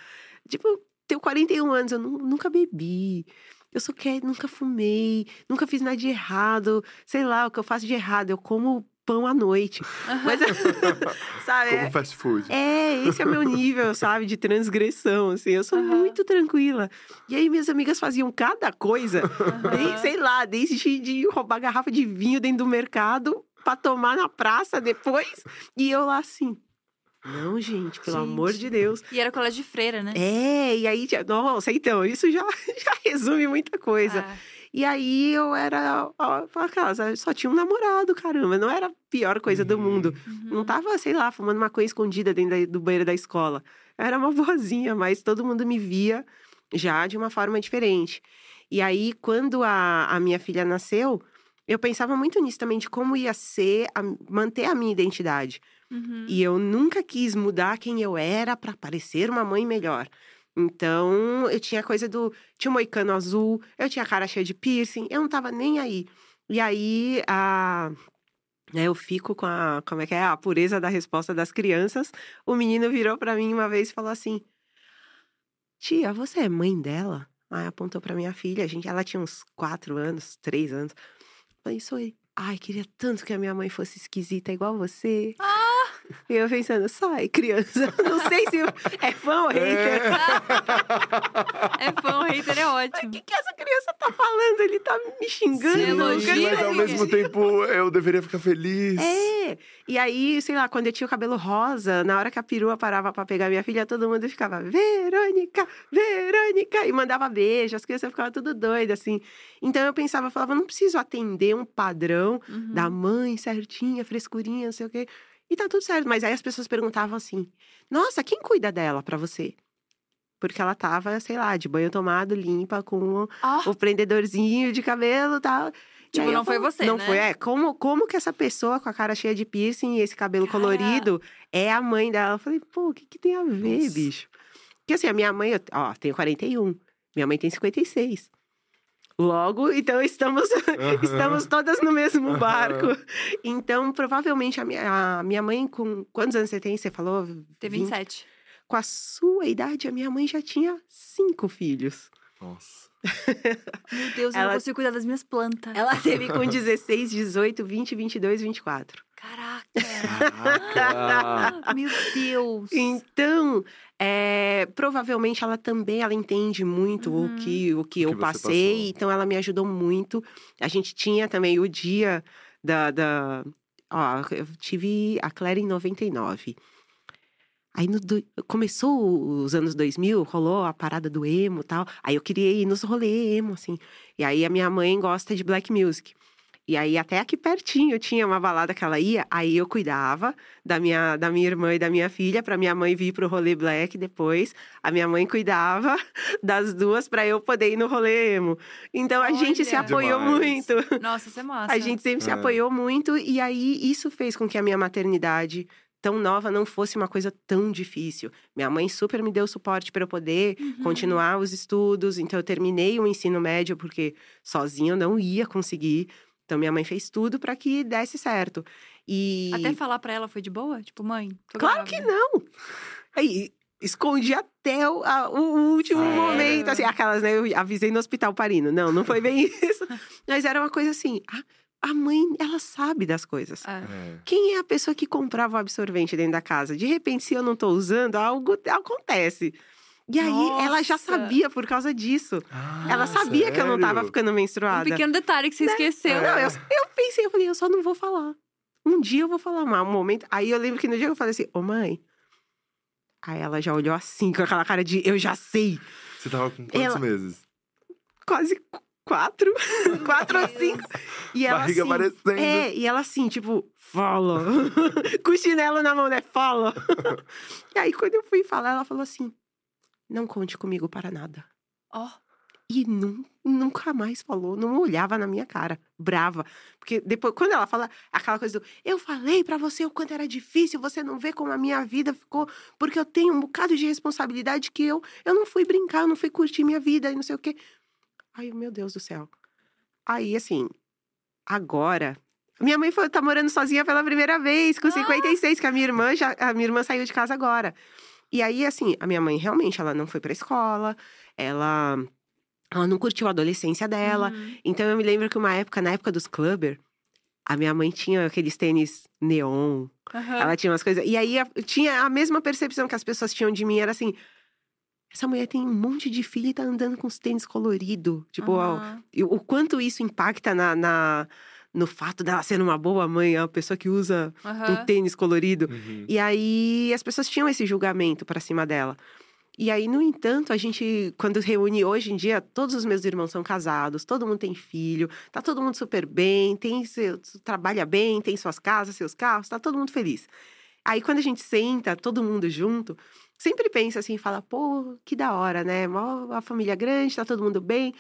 Tipo, eu tenho 41 anos, eu nu- nunca bebi. Eu sou quieta, nunca fumei, nunca fiz nada de errado. Sei lá, o que eu faço de errado, eu como pão à noite. Mas, [laughs] sabe? Como é- fast food. é, esse é o meu nível, sabe, de transgressão, assim. Eu sou Aham. muito tranquila. E aí minhas amigas faziam cada coisa, desde, Aham. sei lá, desde de roubar garrafa de vinho dentro do mercado pra tomar na praça depois. E eu lá assim, não, gente, pelo Gente. amor de Deus. E era colégio de freira, né? É, e aí, nossa, então, isso já, [laughs] já resume muita coisa. Ah, E aí eu era, pra casa, só tinha um namorado, caramba, não era a pior coisa do mundo. uhum. Não tava, sei lá, fumando maconha escondida dentro do banheiro da escola. Eu era uma [laughs] boazinha, mas todo mundo me via já de uma forma diferente. E aí, quando a, a minha filha nasceu, eu pensava muito nisso também, de como ia ser a- manter a minha identidade. Uhum. E eu nunca quis mudar quem eu era para parecer uma mãe melhor. Então, eu tinha coisa do. Tinha um moicano azul, eu tinha a cara cheia de piercing, eu não tava nem aí. E aí, a. né, eu fico com a. Como é que é? A pureza da resposta das crianças. O menino virou para mim uma vez e falou assim: Tia, você é mãe dela? Aí apontou pra minha filha, a gente, ela tinha uns quatro anos, três anos. Falei, sou eu. Ai, queria tanto que a minha mãe fosse esquisita igual você. E eu pensando, sai, criança. [laughs] Não sei se é fã ou hater. É fã, o hater é O ótimo. que, que essa criança tá falando? Ele tá me xingando. Sim, mas ao mesmo tempo eu deveria ficar feliz. É. E aí, sei lá, quando eu tinha o cabelo rosa, na hora que a perua parava pra pegar minha filha, todo mundo ficava, Verônica, Verônica, e mandava beijo, as crianças ficavam tudo doidas, assim. Então eu pensava, eu falava, não preciso atender um padrão Uhum. da mãe certinha, frescurinha, não sei o quê. E tá tudo certo. Mas aí as pessoas perguntavam assim: Nossa, quem cuida dela pra você? Porque ela tava, sei lá, de banho tomado, limpa, com o- Ah, o prendedorzinho de cabelo e tal. Tipo, não foi você, Não né? foi, é. Como, como que essa pessoa com a cara cheia de piercing e esse cabelo Cara. colorido é a mãe dela? Eu falei, pô, o que, que tem a ver, Nossa. bicho? Porque assim, a minha mãe, ó, tenho 41. Minha mãe tem 56. Logo, então estamos, [laughs] estamos todas no mesmo barco. Então, provavelmente, a minha, a minha mãe, com. Ququantos anos você tem? Você falou? tem 20? 27. Com a sua idade, a minha mãe já tinha cinco filhos. Nossa. Meu Deus, eu Ela- não consigo cuidar das minhas plantas. Ela teve com 16, 18, 20, 22, 24. Caraca! Caraca. [laughs] Meu Deus! Então, é, provavelmente ela também ela entende muito Uhum. o que, o que O eu que passei, passou. então ela me ajudou muito. A gente tinha também o dia da. da ó, eu tive a Claire em 99. Aí no do- começou os anos 2000, rolou a parada do emo e tal. Aí eu queria ir nos rolê emo, assim. E aí a minha mãe gosta de black music. E aí até aqui pertinho tinha uma balada que ela ia, aí eu cuidava da minha, da minha irmã e da minha filha para minha mãe vir pro rolê black depois. A minha mãe cuidava [laughs] das duas para eu poder ir no rolê emo. Então a gente se Olha. apoiou Demais. muito. Nossa, isso é massa. A gente sempre se É. apoiou muito e aí isso fez com que a minha maternidade tão nova não fosse uma coisa tão difícil. Minha mãe super me deu suporte para eu poder Uhum. continuar os estudos, então eu terminei o ensino médio porque sozinha eu não ia conseguir. Então minha mãe fez tudo para que desse certo. E Até falar pra ela foi de boa? Tipo, mãe, claro que não. Aí escondi até o, a- o último Sério? momento, assim, aquelas, né? Eu avisei no hospital parino. Não, não foi bem [laughs] isso. Mas era uma coisa assim, a, a mãe, ela sabe das coisas. Ah, É. Quem é a pessoa que comprava o absorvente dentro da casa? De repente, se eu não tô usando, algo acontece. E aí, ela já Nossa! sabia por causa disso. ela Ah, sabia que eu não tava sério? ficando um menstruada. pequeno detalhe que você esqueceu. É. Não, eu, eu pensei, eu falei, eu só não vou falar. Um dia eu vou falar, mas um momento. Aí eu lembro que no dia que eu falei assim, ô mãe, Aí ela já olhou assim, com aquela cara de eu já sei. Você tava com quantos Ela- meses? Quase qu- quatro. [laughs] quatro ou cinco. E ela Barriga assim, aparecendo. É, e ela assim, tipo, fala. [laughs] Com o chinelo na mão, né? Fala. [laughs] e aí, quando eu fui falar, ela falou assim: não conte comigo para nada. Ó. E nun- nunca mais falou, não olhava na minha cara, brava. Porque depois, quando ela fala aquela coisa do eu falei pra você o quanto era difícil, você não vê como a minha vida ficou, porque eu tenho um bocado de responsabilidade que eu, eu não fui brincar, eu não fui curtir minha vida e não sei o quê. Ai, meu Deus do céu. Aí, assim, agora. Minha mãe foi, tá morando sozinha pela primeira vez, com 56, que a minha irmã já. A minha irmã saiu de casa agora. E aí, assim, a minha mãe realmente, ela não foi pra escola, ela. Ela não curtiu a adolescência dela. Uhum. Então eu me lembro que uma época, na época dos clubber, a minha mãe tinha aqueles tênis neon. Aham. Ela tinha umas coisas. E aí a- tinha a mesma percepção que as pessoas tinham de mim, era assim. Essa mulher tem um monte de filho e tá andando com os tênis coloridos. Tipo, ó, Aham. e o quanto isso impacta na, na- no fato dela ser uma boa mãe, a pessoa que usa um Aham. tênis colorido. Uhum. E aí as pessoas tinham esse julgamento pra cima dela. E aí, no entanto, a gente, quando reúne hoje em dia, todos os meus irmãos são casados, todo mundo tem filho, tá todo mundo super bem, tem seu, trabalha bem, tem suas casas, seus carros, tá todo mundo feliz. Aí, quando a gente senta, todo mundo junto, sempre pensa assim, fala, pô, que da hora, né? Mó a família grande, tá todo mundo bem.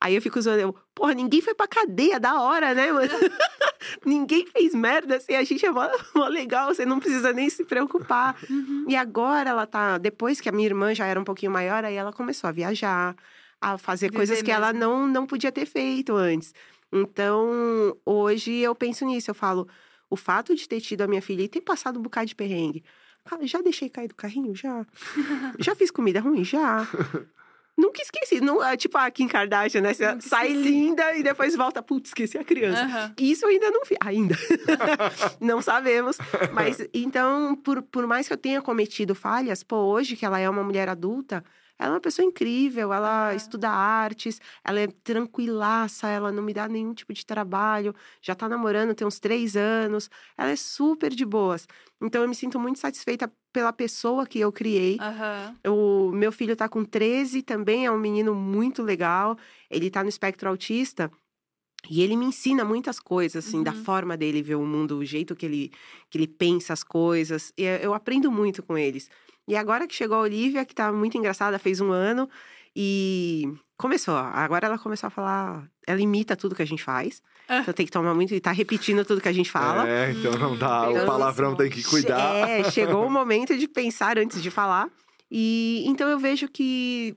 Aí eu fico zoando, eu, porra, ninguém foi pra cadeia, da hora, né, mano? [laughs] ninguém fez merda, assim, a gente é mó, [laughs] mó legal, você não precisa nem se preocupar. Uhum. E agora ela tá, depois que a minha irmã já era um pouquinho maior, aí ela começou a viajar, a fazer Viver coisas que ela mesmo. não, não podia ter feito antes. Então, hoje eu penso nisso, eu falo, o fato de ter tido a minha filha e ter passado um bocado de perrengue. Já deixei cair do carrinho? Já. [laughs] já fiz comida ruim? Já. [laughs] Nunca esqueci. Não, é tipo a Kim Kardashian, né? Você sai linda e depois volta, putz, esqueci a criança. Aham. Isso eu ainda não fiz. Ainda. [laughs] não sabemos. Mas então, por, por mais que eu tenha cometido falhas, pô, hoje que ela é uma mulher adulta, ela é uma pessoa incrível, ela estuda artes, ela é tranquilaça, ela não me dá nenhum tipo de trabalho, já tá namorando tem uns três anos, ela é super de boas. Então eu me sinto muito satisfeita pela pessoa que eu criei. Aham. O meu filho tá com 13, também é um menino muito legal. Ele tá no espectro autista. E ele me ensina muitas coisas, assim, da Uhum. forma dele ver o mundo, o jeito que ele, que ele pensa as coisas. E eu eu aprendo muito com eles. E agora que chegou a Olivia, que tá muito engraçada, fez um ano. E começou. Agora ela começou a falar. Ela imita tudo que a gente faz. Ah. Então tem que tomar muito. E tá repetindo tudo que a gente fala. É, então não dá. Então, o palavrão tem que cuidar. É, chegou o momento de pensar antes de falar. E então eu vejo que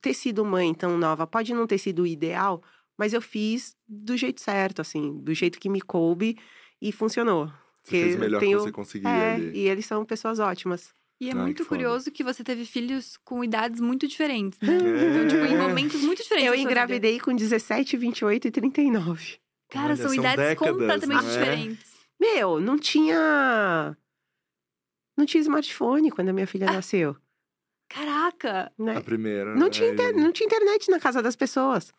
ter sido mãe tão nova pode não ter sido o ideal, mas eu fiz do jeito certo, assim, do jeito que me coube e funcionou. Você fez melhor tenho- que você conseguia É, ali. e eles são pessoas ótimas. E é Ai, muito curioso que você teve filhos com idades muito diferentes, né? É. [laughs] Então, tipo, em momentos muito diferentes. Eu sua vida. engravidei com 17, 28 e 39. Cara, Olha, são, são idades décadas, completamente não é? diferentes. Meu, não tinha. Não tinha smartphone quando a minha filha Ah. nasceu. Caraca! Né? A primeira. Não né? tinha, inter- não tinha internet na casa das pessoas.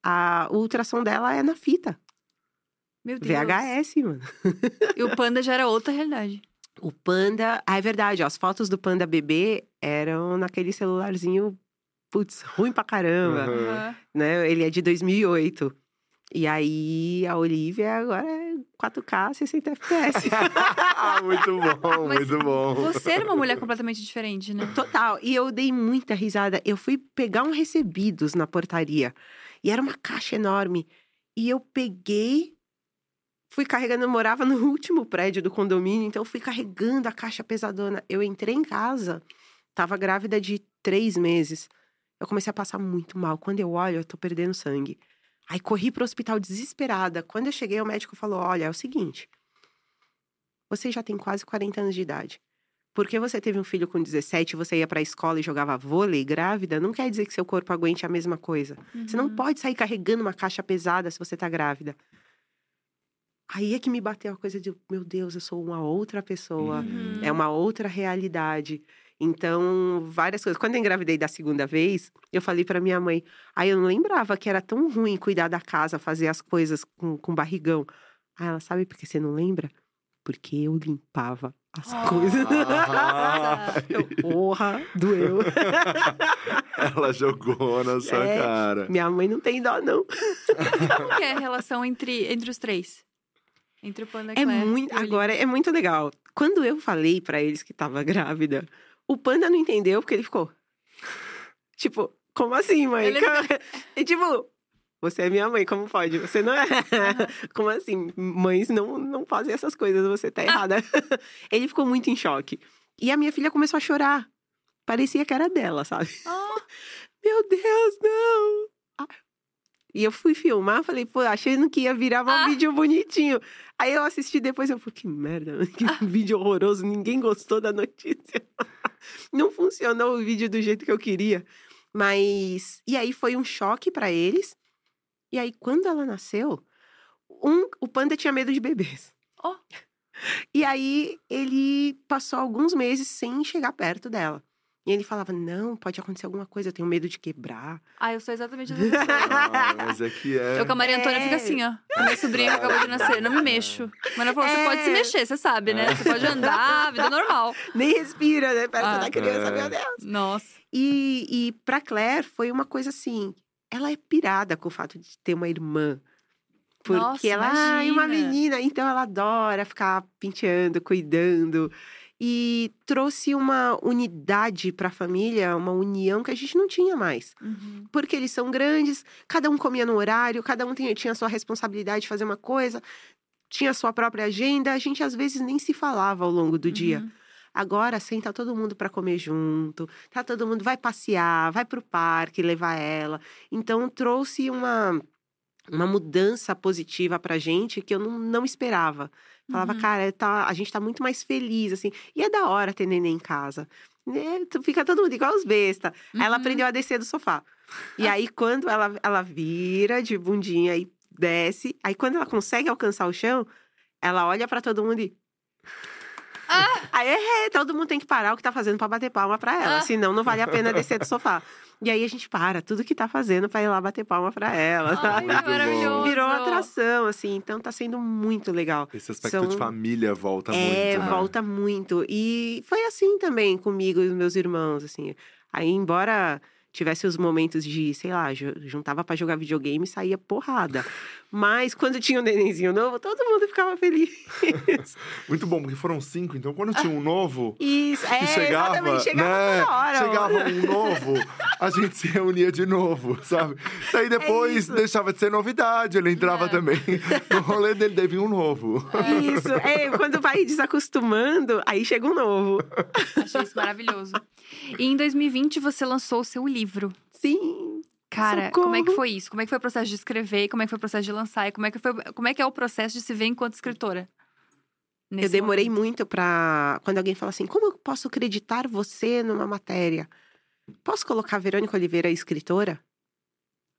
A, o ultrassom dela é na fita. Meu Deus. VHS, mano. [laughs] E o panda já era outra realidade. O Panda. Ah, é verdade, ó, as fotos do Panda bebê eram naquele celularzinho, putz, ruim pra caramba. Aham. Né? Ele é de 2008. E aí a Olivia agora é 4K, 60 FPS. Ah, muito bom, Mas muito bom. Você era uma mulher completamente diferente, né? Total. E eu dei muita risada. Eu fui pegar um recebidos na portaria. E era uma caixa enorme. E eu peguei, fui carregando. Eu morava no [laughs] último prédio do condomínio, então eu fui carregando a caixa pesadona. Eu entrei em casa, tava grávida de três meses. Eu comecei a passar muito mal. Quando eu olho, eu tô perdendo sangue. Aí corri pro hospital desesperada. Quando eu cheguei, o médico falou: Olha, é o seguinte. Você já tem quase 40 anos de idade. Porque você teve um filho com 17, você ia pra escola e jogava vôlei grávida, não quer dizer que seu corpo aguente a mesma coisa. Você não Uhum. pode sair carregando uma caixa pesada se você tá grávida. Aí é que me bateu a coisa de, meu Deus, eu sou uma outra pessoa, Uhum. é uma outra realidade. Então, várias coisas. Quando eu engravidei da segunda vez, eu falei pra minha mãe, aí eu não lembrava que era tão ruim cuidar da casa, fazer as coisas com, com barrigão. Aí ela, sabe por que você não lembra? Porque eu limpava as Oh. coisas. Ah, [laughs] Eu, Porra, doeu. ela jogou na sua É. cara. Minha mãe não tem dó, não. Como que é a relação entre, entre os três? Entre o Panda, É muito, agora é muito legal. Quando eu falei pra eles que tava grávida, o panda não entendeu porque ele ficou [laughs] tipo, como assim, mãe? Ele- [laughs] E tipo, você é minha mãe, como pode? Você não é. [laughs] Como assim? Mães não não fazem essas coisas, você tá errada. ele ficou muito em choque. E a minha filha começou a chorar. Parecia que era dela, sabe? Oh, Meu Deus, não! E eu fui filmar, falei, pô, achando que ia virar um Ah. vídeo bonitinho. Aí eu assisti depois, eu falei, que merda, [laughs] que Ah. vídeo horroroso, ninguém gostou da notícia. [laughs] Não funcionou o vídeo do jeito que eu queria. Mas. E aí foi um choque pra eles. E aí, quando ela nasceu, um, o panda tinha medo de bebês. Oh. [laughs] E aí ele passou alguns meses sem chegar perto dela. E ele falava: Não, pode acontecer alguma coisa, eu tenho medo de quebrar. Ah, eu sou exatamente assim. Ah, mas é que é. Eu com a Maria Antônia É. fica assim, ó. A minha sobrinha que acabou de nascer, não me mexo. Mas ela falou: você pode se É. mexer, você sabe, né? Você pode andar, vida normal. [laughs] Nem respira, né? Perto Ah. da criança, É. meu Deus. Nossa. E, e pra Claire foi uma coisa assim. Ela é pirada com o fato de ter uma irmã. Porque Nossa, ela, ai, uma imagina. menina, então ela adora ficar penteando, cuidando. E trouxe uma unidade pra família, uma união que a gente não tinha mais. Uhum. Porque eles são grandes, cada um comia no horário, cada um tinha, tinha a sua responsabilidade de fazer uma coisa, tinha a sua própria agenda, a gente às vezes nem se falava ao longo do dia. Uhum. Agora senta todo mundo para comer junto, tá todo mundo vai passear, vai pro parque levar ela. Então trouxe uma uma mudança positiva pra gente que eu não, não esperava. Falava, Uhum. cara, tá, a gente tá muito mais feliz assim. E é da hora ter neném em casa. Né? Fica todo mundo igual os besta. Aí Ela Uhum. aprendeu a descer do sofá. E aí [laughs] quando ela ela vira de bundinha e desce, aí quando ela consegue alcançar o chão, ela olha pra todo mundo e Ah! Aí é, todo mundo tem que parar o que tá fazendo pra bater palma pra ela, Ah. senão não vale a pena descer do sofá. E aí a gente para tudo que tá fazendo pra ir lá bater palma pra ela. Ai, Muito bom. [laughs] maravilhoso. Virou uma atração, assim, então tá sendo muito legal. Esse aspecto São- de família volta é, muito. né? volta muito. E foi assim também comigo e os meus irmãos, assim. Aí, embora tivesse os momentos de, sei lá, ju- juntava pra jogar videogame e saía porrada. Mas quando tinha um nenenzinho novo, todo mundo ficava feliz. [laughs] Muito bom, porque foram cinco, então quando tinha um novo. Isso, é, que chegava, exatamente, chegava né? hora. Chegava um novo, a gente se reunia de novo, sabe? Daí depois É deixava de ser novidade, ele entrava É. também. No rolê dele teve um novo. Isso, é, quando vai desacostumando, aí chega um novo. Achei isso maravilhoso. E em 2020 você lançou o seu livro. Sim. Cara, Socorro. como é que foi isso? Como é que foi o processo de escrever? Como é que foi o processo de lançar? E como é que, foi, como é, que é o processo de se ver enquanto escritora? Eu demorei momento? muito pra. Quando alguém fala assim, como eu posso acreditar você numa matéria? Posso colocar Verônica Oliveira escritora?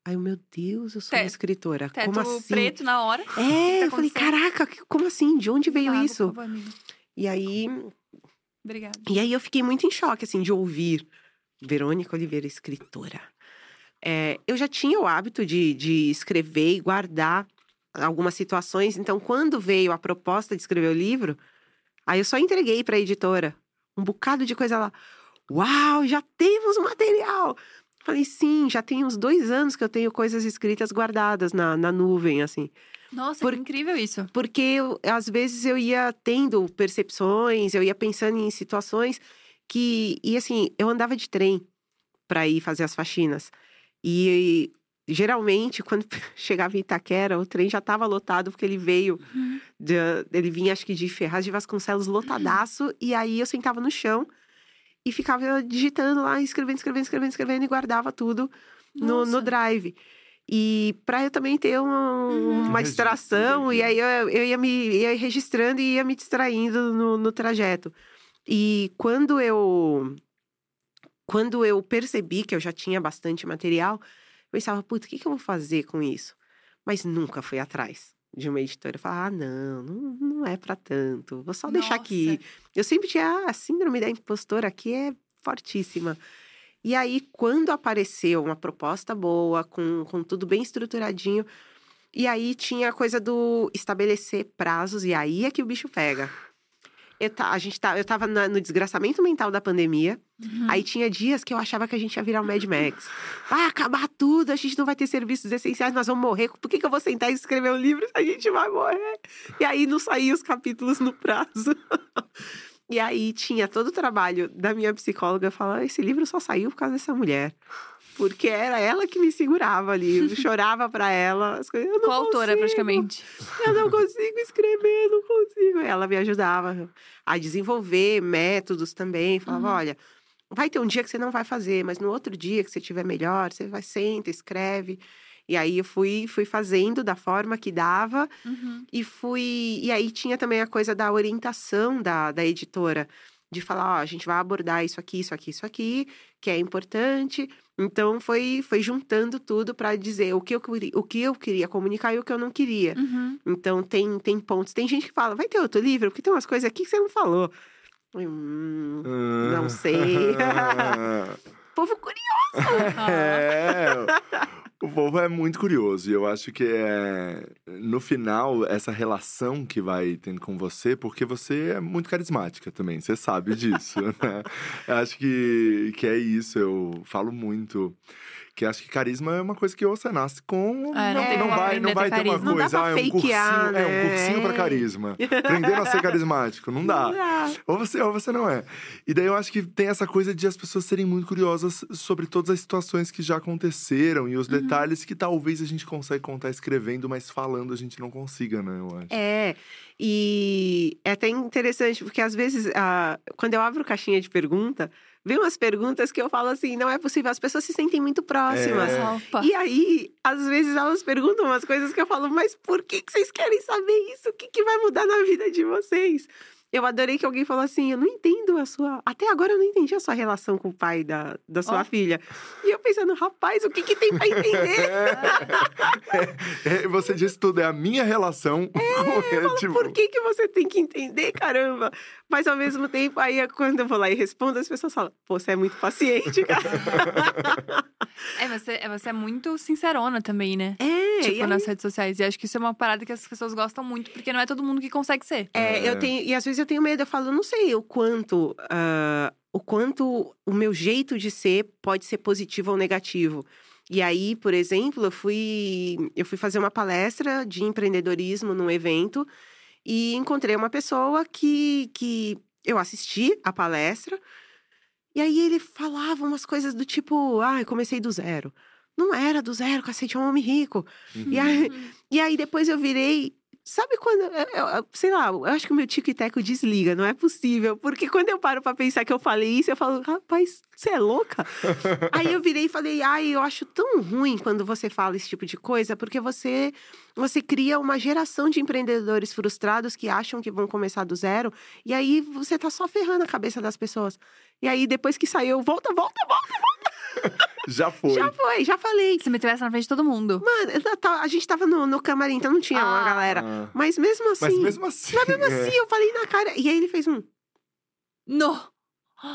Ai, meu Deus, eu sou uma Teto- escritora. Teto como assim? preto na hora. É, [laughs] tá eu falei, caraca, como assim? De onde veio Água, isso? favor. E aí, Obrigada. e aí eu fiquei muito em choque, assim, de ouvir Verônica Oliveira, escritora. É, eu já tinha o hábito de, de escrever e guardar algumas situações. Então, quando veio a proposta de escrever o livro, aí eu só entreguei para a editora um bocado de coisa lá. Uau, já temos material! Falei, sim, já tem uns dois anos que eu tenho coisas escritas guardadas na, na nuvem, assim. Nossa, Por- que incrível isso. Porque eu- às vezes eu ia tendo percepções, eu ia pensando em situações que. E assim, eu andava de trem para ir fazer as faxinas. E geralmente, quando [laughs] chegava em Itaquera, o trem já estava lotado, porque ele veio. Uhum. de- ele vinha, acho que de Ferraz de Vasconcelos, lotadaço. E aí eu sentava no chão e ficava digitando lá, escrevendo, escrevendo, escrevendo, escrevendo, e guardava tudo no, no drive. E para eu também ter uma, Uhum. uma Registro distração, e aí eu, eu ia me ia registrando e ia me distraindo no, no trajeto. E quando eu quando eu percebi que eu já tinha bastante material, eu pensava, putz, o que, que eu vou fazer com isso? Mas nunca fui atrás de uma editora. Eu falava, ah, não, não, não é para tanto. Vou só deixar aqui. Eu sempre tinha ah, a síndrome da impostora aqui é fortíssima. E aí, quando apareceu uma proposta boa, com, com tudo bem estruturadinho, e aí tinha a coisa do estabelecer prazos, e aí é que o bicho pega. Eu, a gente tá, eu tava na- no desgraçamento mental da pandemia. Uhum. Aí tinha dias que eu achava que a gente ia virar o Mad Max. Vai acabar tudo, a gente não vai ter serviços essenciais, nós vamos morrer. Por que, que eu vou sentar e escrever um livro se a gente vai morrer? E aí não saía os capítulos no prazo. [laughs] E aí tinha todo o trabalho da minha psicóloga falando: esse livro só saiu por causa dessa mulher. Porque era ela que me segurava ali. Eu chorava pra ela. As coisas, eu não consigo, praticamente. Eu não consigo escrever, não consigo. Ela me ajudava a desenvolver métodos também. Falava: Uhum. olha, vai ter um dia que você não vai fazer, mas no outro dia que você estiver melhor, você vai, senta, escreve. E aí eu fui, fui fazendo da forma que dava. Uhum. E fui. E aí tinha também a coisa da orientação da, da editora. De falar, ó, a gente vai abordar isso aqui, isso aqui, isso aqui, que é importante. Então foi, foi juntando tudo para dizer o que, eu, queria- o que eu queria comunicar e o que eu não queria. Uhum. Então tem, tem pontos. Tem gente que fala, vai ter outro livro, porque tem umas coisas aqui que você não falou. Hum, Não sei. [laughs] [laughs] povo curioso. É, o povo é muito curioso e eu acho que é no final essa relação que vai tendo com você, porque você é muito carismática também, você sabe disso, né? Eu acho que, que é isso, eu falo muito. Que acho que carisma é uma coisa que ou você nasce com, É, não não, tem não vai, aprender não vai ter uma. Não dá coisa, ah, é um cursinho, fakear, é um né? cursinho pra carisma. Aprendendo a ser carismático, não dá. Ou você ou você não é. E daí eu acho que tem essa coisa de as pessoas serem muito curiosas sobre todas as situações que já aconteceram e os Uhum. detalhes que talvez a gente consiga contar escrevendo, mas falando a gente não consiga, né? Eu acho. É, e é até interessante, porque às vezes, ah, quando eu abro caixinha de pergunta, vem umas perguntas que eu falo assim, não é possível, as pessoas se sentem muito próximas. É. E aí, às vezes elas perguntam umas coisas que eu falo, mas por que, que vocês querem saber isso? O que, que vai mudar na vida de vocês? Eu adorei que alguém falou assim: eu não entendo a sua. Até agora eu não entendi a sua relação com o pai da, da sua Ó. filha. E eu pensando, rapaz, o que, que tem pra entender? [laughs] É, você disse tudo, é a minha relação com ele. [laughs] Tipo, Por que, que você tem que entender, caramba? Mas ao mesmo tempo, aí quando eu vou lá e respondo, as pessoas falam, pô, você é muito paciente, cara. [laughs] É, você, é, você é muito sincerona também, né? É, Tipo, aí- nas redes sociais. E acho que isso é uma parada que as pessoas gostam muito, porque não é todo mundo que consegue ser. É, É. eu tenho, e às vezes eu tenho medo, eu falo, não sei o quanto, ah, o quanto o meu jeito de ser pode ser positivo ou negativo. E aí, por exemplo, eu fui, eu fui fazer uma palestra de empreendedorismo num evento e encontrei uma pessoa que, que eu assisti a palestra e aí ele falava umas coisas do tipo, ah, eu comecei do zero. Não era do zero, cacete, é um homem rico. E aí, [laughs] e aí depois eu virei. Sabe quando. eu- eu- eu- sei lá, eu acho que o meu tico e teco desliga, não é possível. Porque quando eu paro pra pensar que eu falei isso, eu falo, rapaz, você é louca? [laughs] aí eu virei e falei, ai, eu acho tão ruim quando você fala esse tipo de coisa, porque você. Você cria uma geração de empreendedores frustrados que acham que vão começar do zero, e aí você tá só ferrando a cabeça das pessoas. E aí, depois que saiu, volta, volta, volta, [laughs] já foi. já foi, já falei. Se me tivesse na frente de todo mundo. Mano, a gente tava no, no camarim, então não tinha uma Ah. galera. Ah, Mas mesmo assim. Mas mesmo assim. Mas mesmo é. assim, eu falei na cara. E aí ele fez um. No!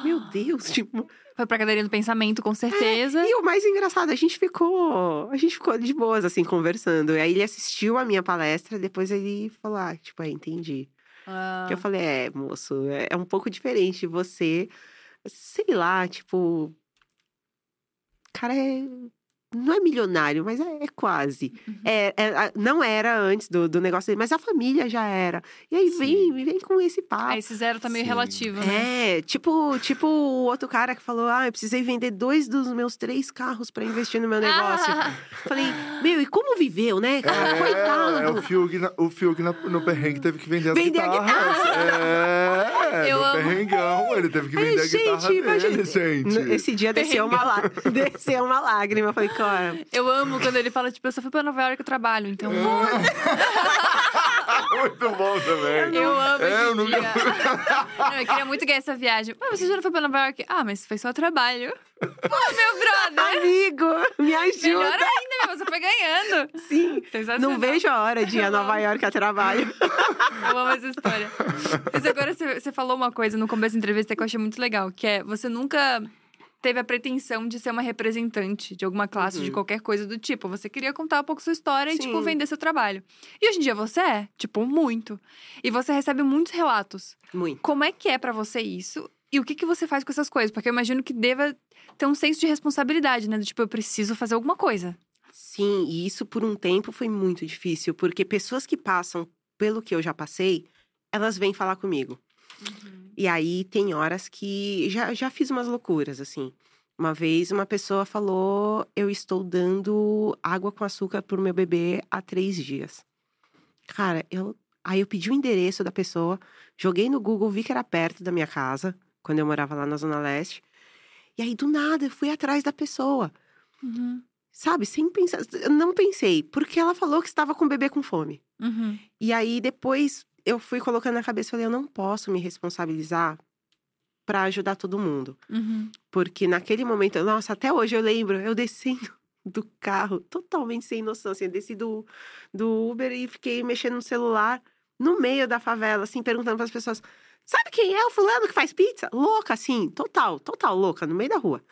Meu Deus, [gasps] tipo. Foi pra cadeirinha do pensamento, com certeza. E o mais engraçado, a gente ficou. A gente ficou de boas, assim, conversando. E aí ele assistiu a minha palestra, depois ele falou: ah, tipo, é, entendi. Ah, Que eu falei, é, moço, é, é um pouco diferente de você, sei lá, tipo. Cara, é. Não é milionário, mas é, é quase. Uhum. É, é, a- não era antes do, do negócio dele, mas a família já era. E aí vem, vem com esse papo. Ah, esse zero tá meio Sim. relativo, né? É, tipo, tipo o outro cara que falou: Ah, eu precisei vender dois dos meus três carros pra investir no meu negócio. Ah, [laughs] Falei, meu, e como viveu, né, cara? É, Coitado. é o Fiuk, na- o Fiuk na- no perrengue teve que vender as Vender a guitarras. É, Eu no amo. perrengão, ele teve que Ai, vender a gente, guitarra imagina. dele, gente. Esse dia desceu uma, lá, [laughs] desceu uma lágrima. Eu falei, cara, Eu amo quando ele fala, tipo, eu só fui pra Nova York que eu trabalho, então. [laughs] Muito bom também. Eu amo É, eu nunca-. Não, eu queria muito ganhar essa viagem. Mas você já não foi pra Nova York? Ah, mas foi só trabalho. [laughs] Pô, meu brother! amigo, me ajuda. Melhor ainda, meu, você foi ganhando. Sim. Não vejo a hora de ir a Nova York a trabalho. Eu amo essa história. Mas agora você, você falou uma coisa no começo da entrevista que eu achei muito legal, que é você nunca teve a pretensão de ser uma representante de alguma classe, de Uhum. qualquer coisa do tipo. Você queria contar um pouco sua história e, tipo, Sim. vender seu trabalho. E hoje em dia você é, tipo, muito. E você recebe muitos relatos. Muito. Como é que é pra você isso? E o que, que você faz com essas coisas? Porque eu imagino que deva ter um senso de responsabilidade, né? Do tipo, eu preciso fazer alguma coisa. Sim, e isso por um tempo foi muito difícil, porque pessoas que passam pelo que eu já passei, elas vêm falar comigo. E aí tem horas que já, já fiz umas loucuras, assim. Uma vez uma pessoa falou: Eu estou dando água com açúcar pro meu bebê há três dias. Cara, eu. Aí eu pedi o endereço da pessoa, joguei no Google, vi que era perto da minha casa, quando eu morava lá na Zona Leste. E aí, do nada, eu fui atrás da pessoa. Uhum. Sabe, sem pensar. Eu não pensei, porque ela falou que estava com o bebê com fome. Uhum. E aí depois eu fui colocando na cabeça, falei, eu não posso me responsabilizar para ajudar todo mundo. Uhum. Porque naquele momento, nossa, até hoje eu lembro, eu descendo [laughs] do carro, totalmente sem noção, assim, eu desci do, do Uber e fiquei mexendo no celular no meio da favela, assim, perguntando para as pessoas: sabe quem é o fulano que faz pizza? Louca, assim, total, total louca, no meio da rua.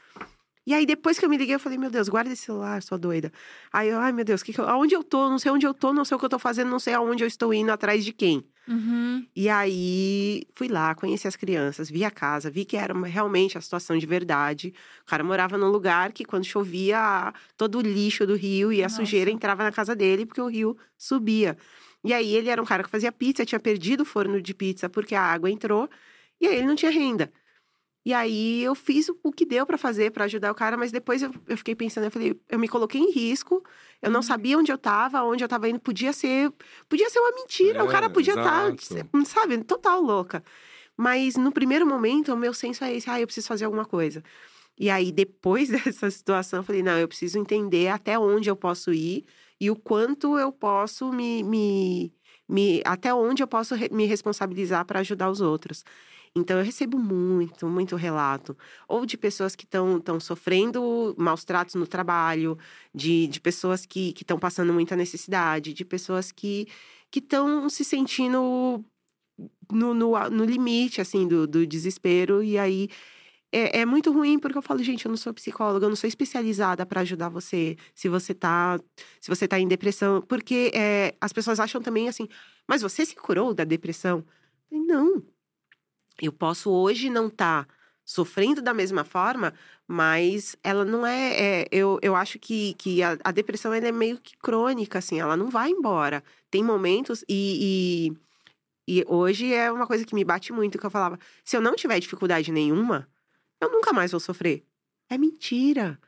E aí, depois que eu me liguei, eu falei, meu Deus, guarda esse celular, sua doida. Aí eu, ai meu Deus, que que eu, aonde eu tô? Não sei onde eu tô, não sei o que eu tô fazendo, não sei aonde eu estou indo, atrás de quem. Uhum. E aí, fui lá, conheci as crianças, vi a casa, vi que era realmente a situação de verdade. O cara morava num lugar que, quando chovia, todo o lixo do rio e a Nossa. sujeira entrava na casa dele, porque o rio subia. E aí, ele era um cara que fazia pizza, tinha perdido o forno de pizza porque a água entrou, e aí ele não tinha renda. E aí, eu fiz o que deu pra fazer pra ajudar o cara, mas depois eu, eu fiquei pensando, eu falei, eu me coloquei em risco, eu não Uhum. sabia onde eu tava, onde eu tava indo, podia ser, podia ser uma mentira, o É, cara podia estar, exato. sabe, total louca. Mas no primeiro momento, o meu senso é esse, ah, eu preciso fazer alguma coisa. E aí, depois [laughs] dessa situação, eu falei, não, eu preciso entender até onde eu posso ir e o quanto eu posso me. me, me até onde eu posso me responsabilizar para ajudar os outros. Então, eu recebo muito, muito relato. Ou de pessoas que estão sofrendo maus tratos no trabalho, de, de pessoas que estão passando muita necessidade, de pessoas que estão se sentindo no, no, no limite, assim, do, do desespero. E aí é, é muito ruim, porque eu falo, gente, eu não sou psicóloga, eu não sou especializada para ajudar você se você tá se você tá em depressão. Porque é, as pessoas acham também assim, mas você se curou da depressão? Não. Eu posso hoje não estar sofrendo da mesma forma, mas ela não é. é, eu, eu acho que, que a, a depressão é meio que crônica, assim, ela não vai embora. Tem momentos e, e, e hoje é uma coisa que me bate muito, que eu falava: se eu não tiver dificuldade nenhuma, eu nunca mais vou sofrer. É mentira.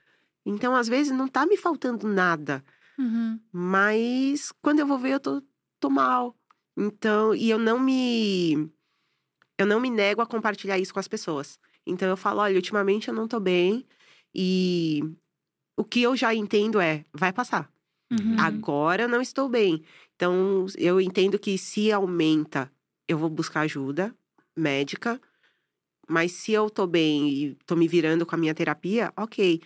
Então, às vezes, não tá me faltando nada. Uhum. Mas quando eu vou ver, eu tô, tô mal. Então, e eu não me. Eu não me nego a compartilhar isso com as pessoas. Então eu falo, olha, ultimamente eu não tô bem. E o que eu já entendo é, vai passar. Uhum. Agora eu não estou bem. Então, eu entendo que se aumenta, eu vou buscar ajuda médica. Mas se eu tô bem e tô me virando com a minha terapia, ok.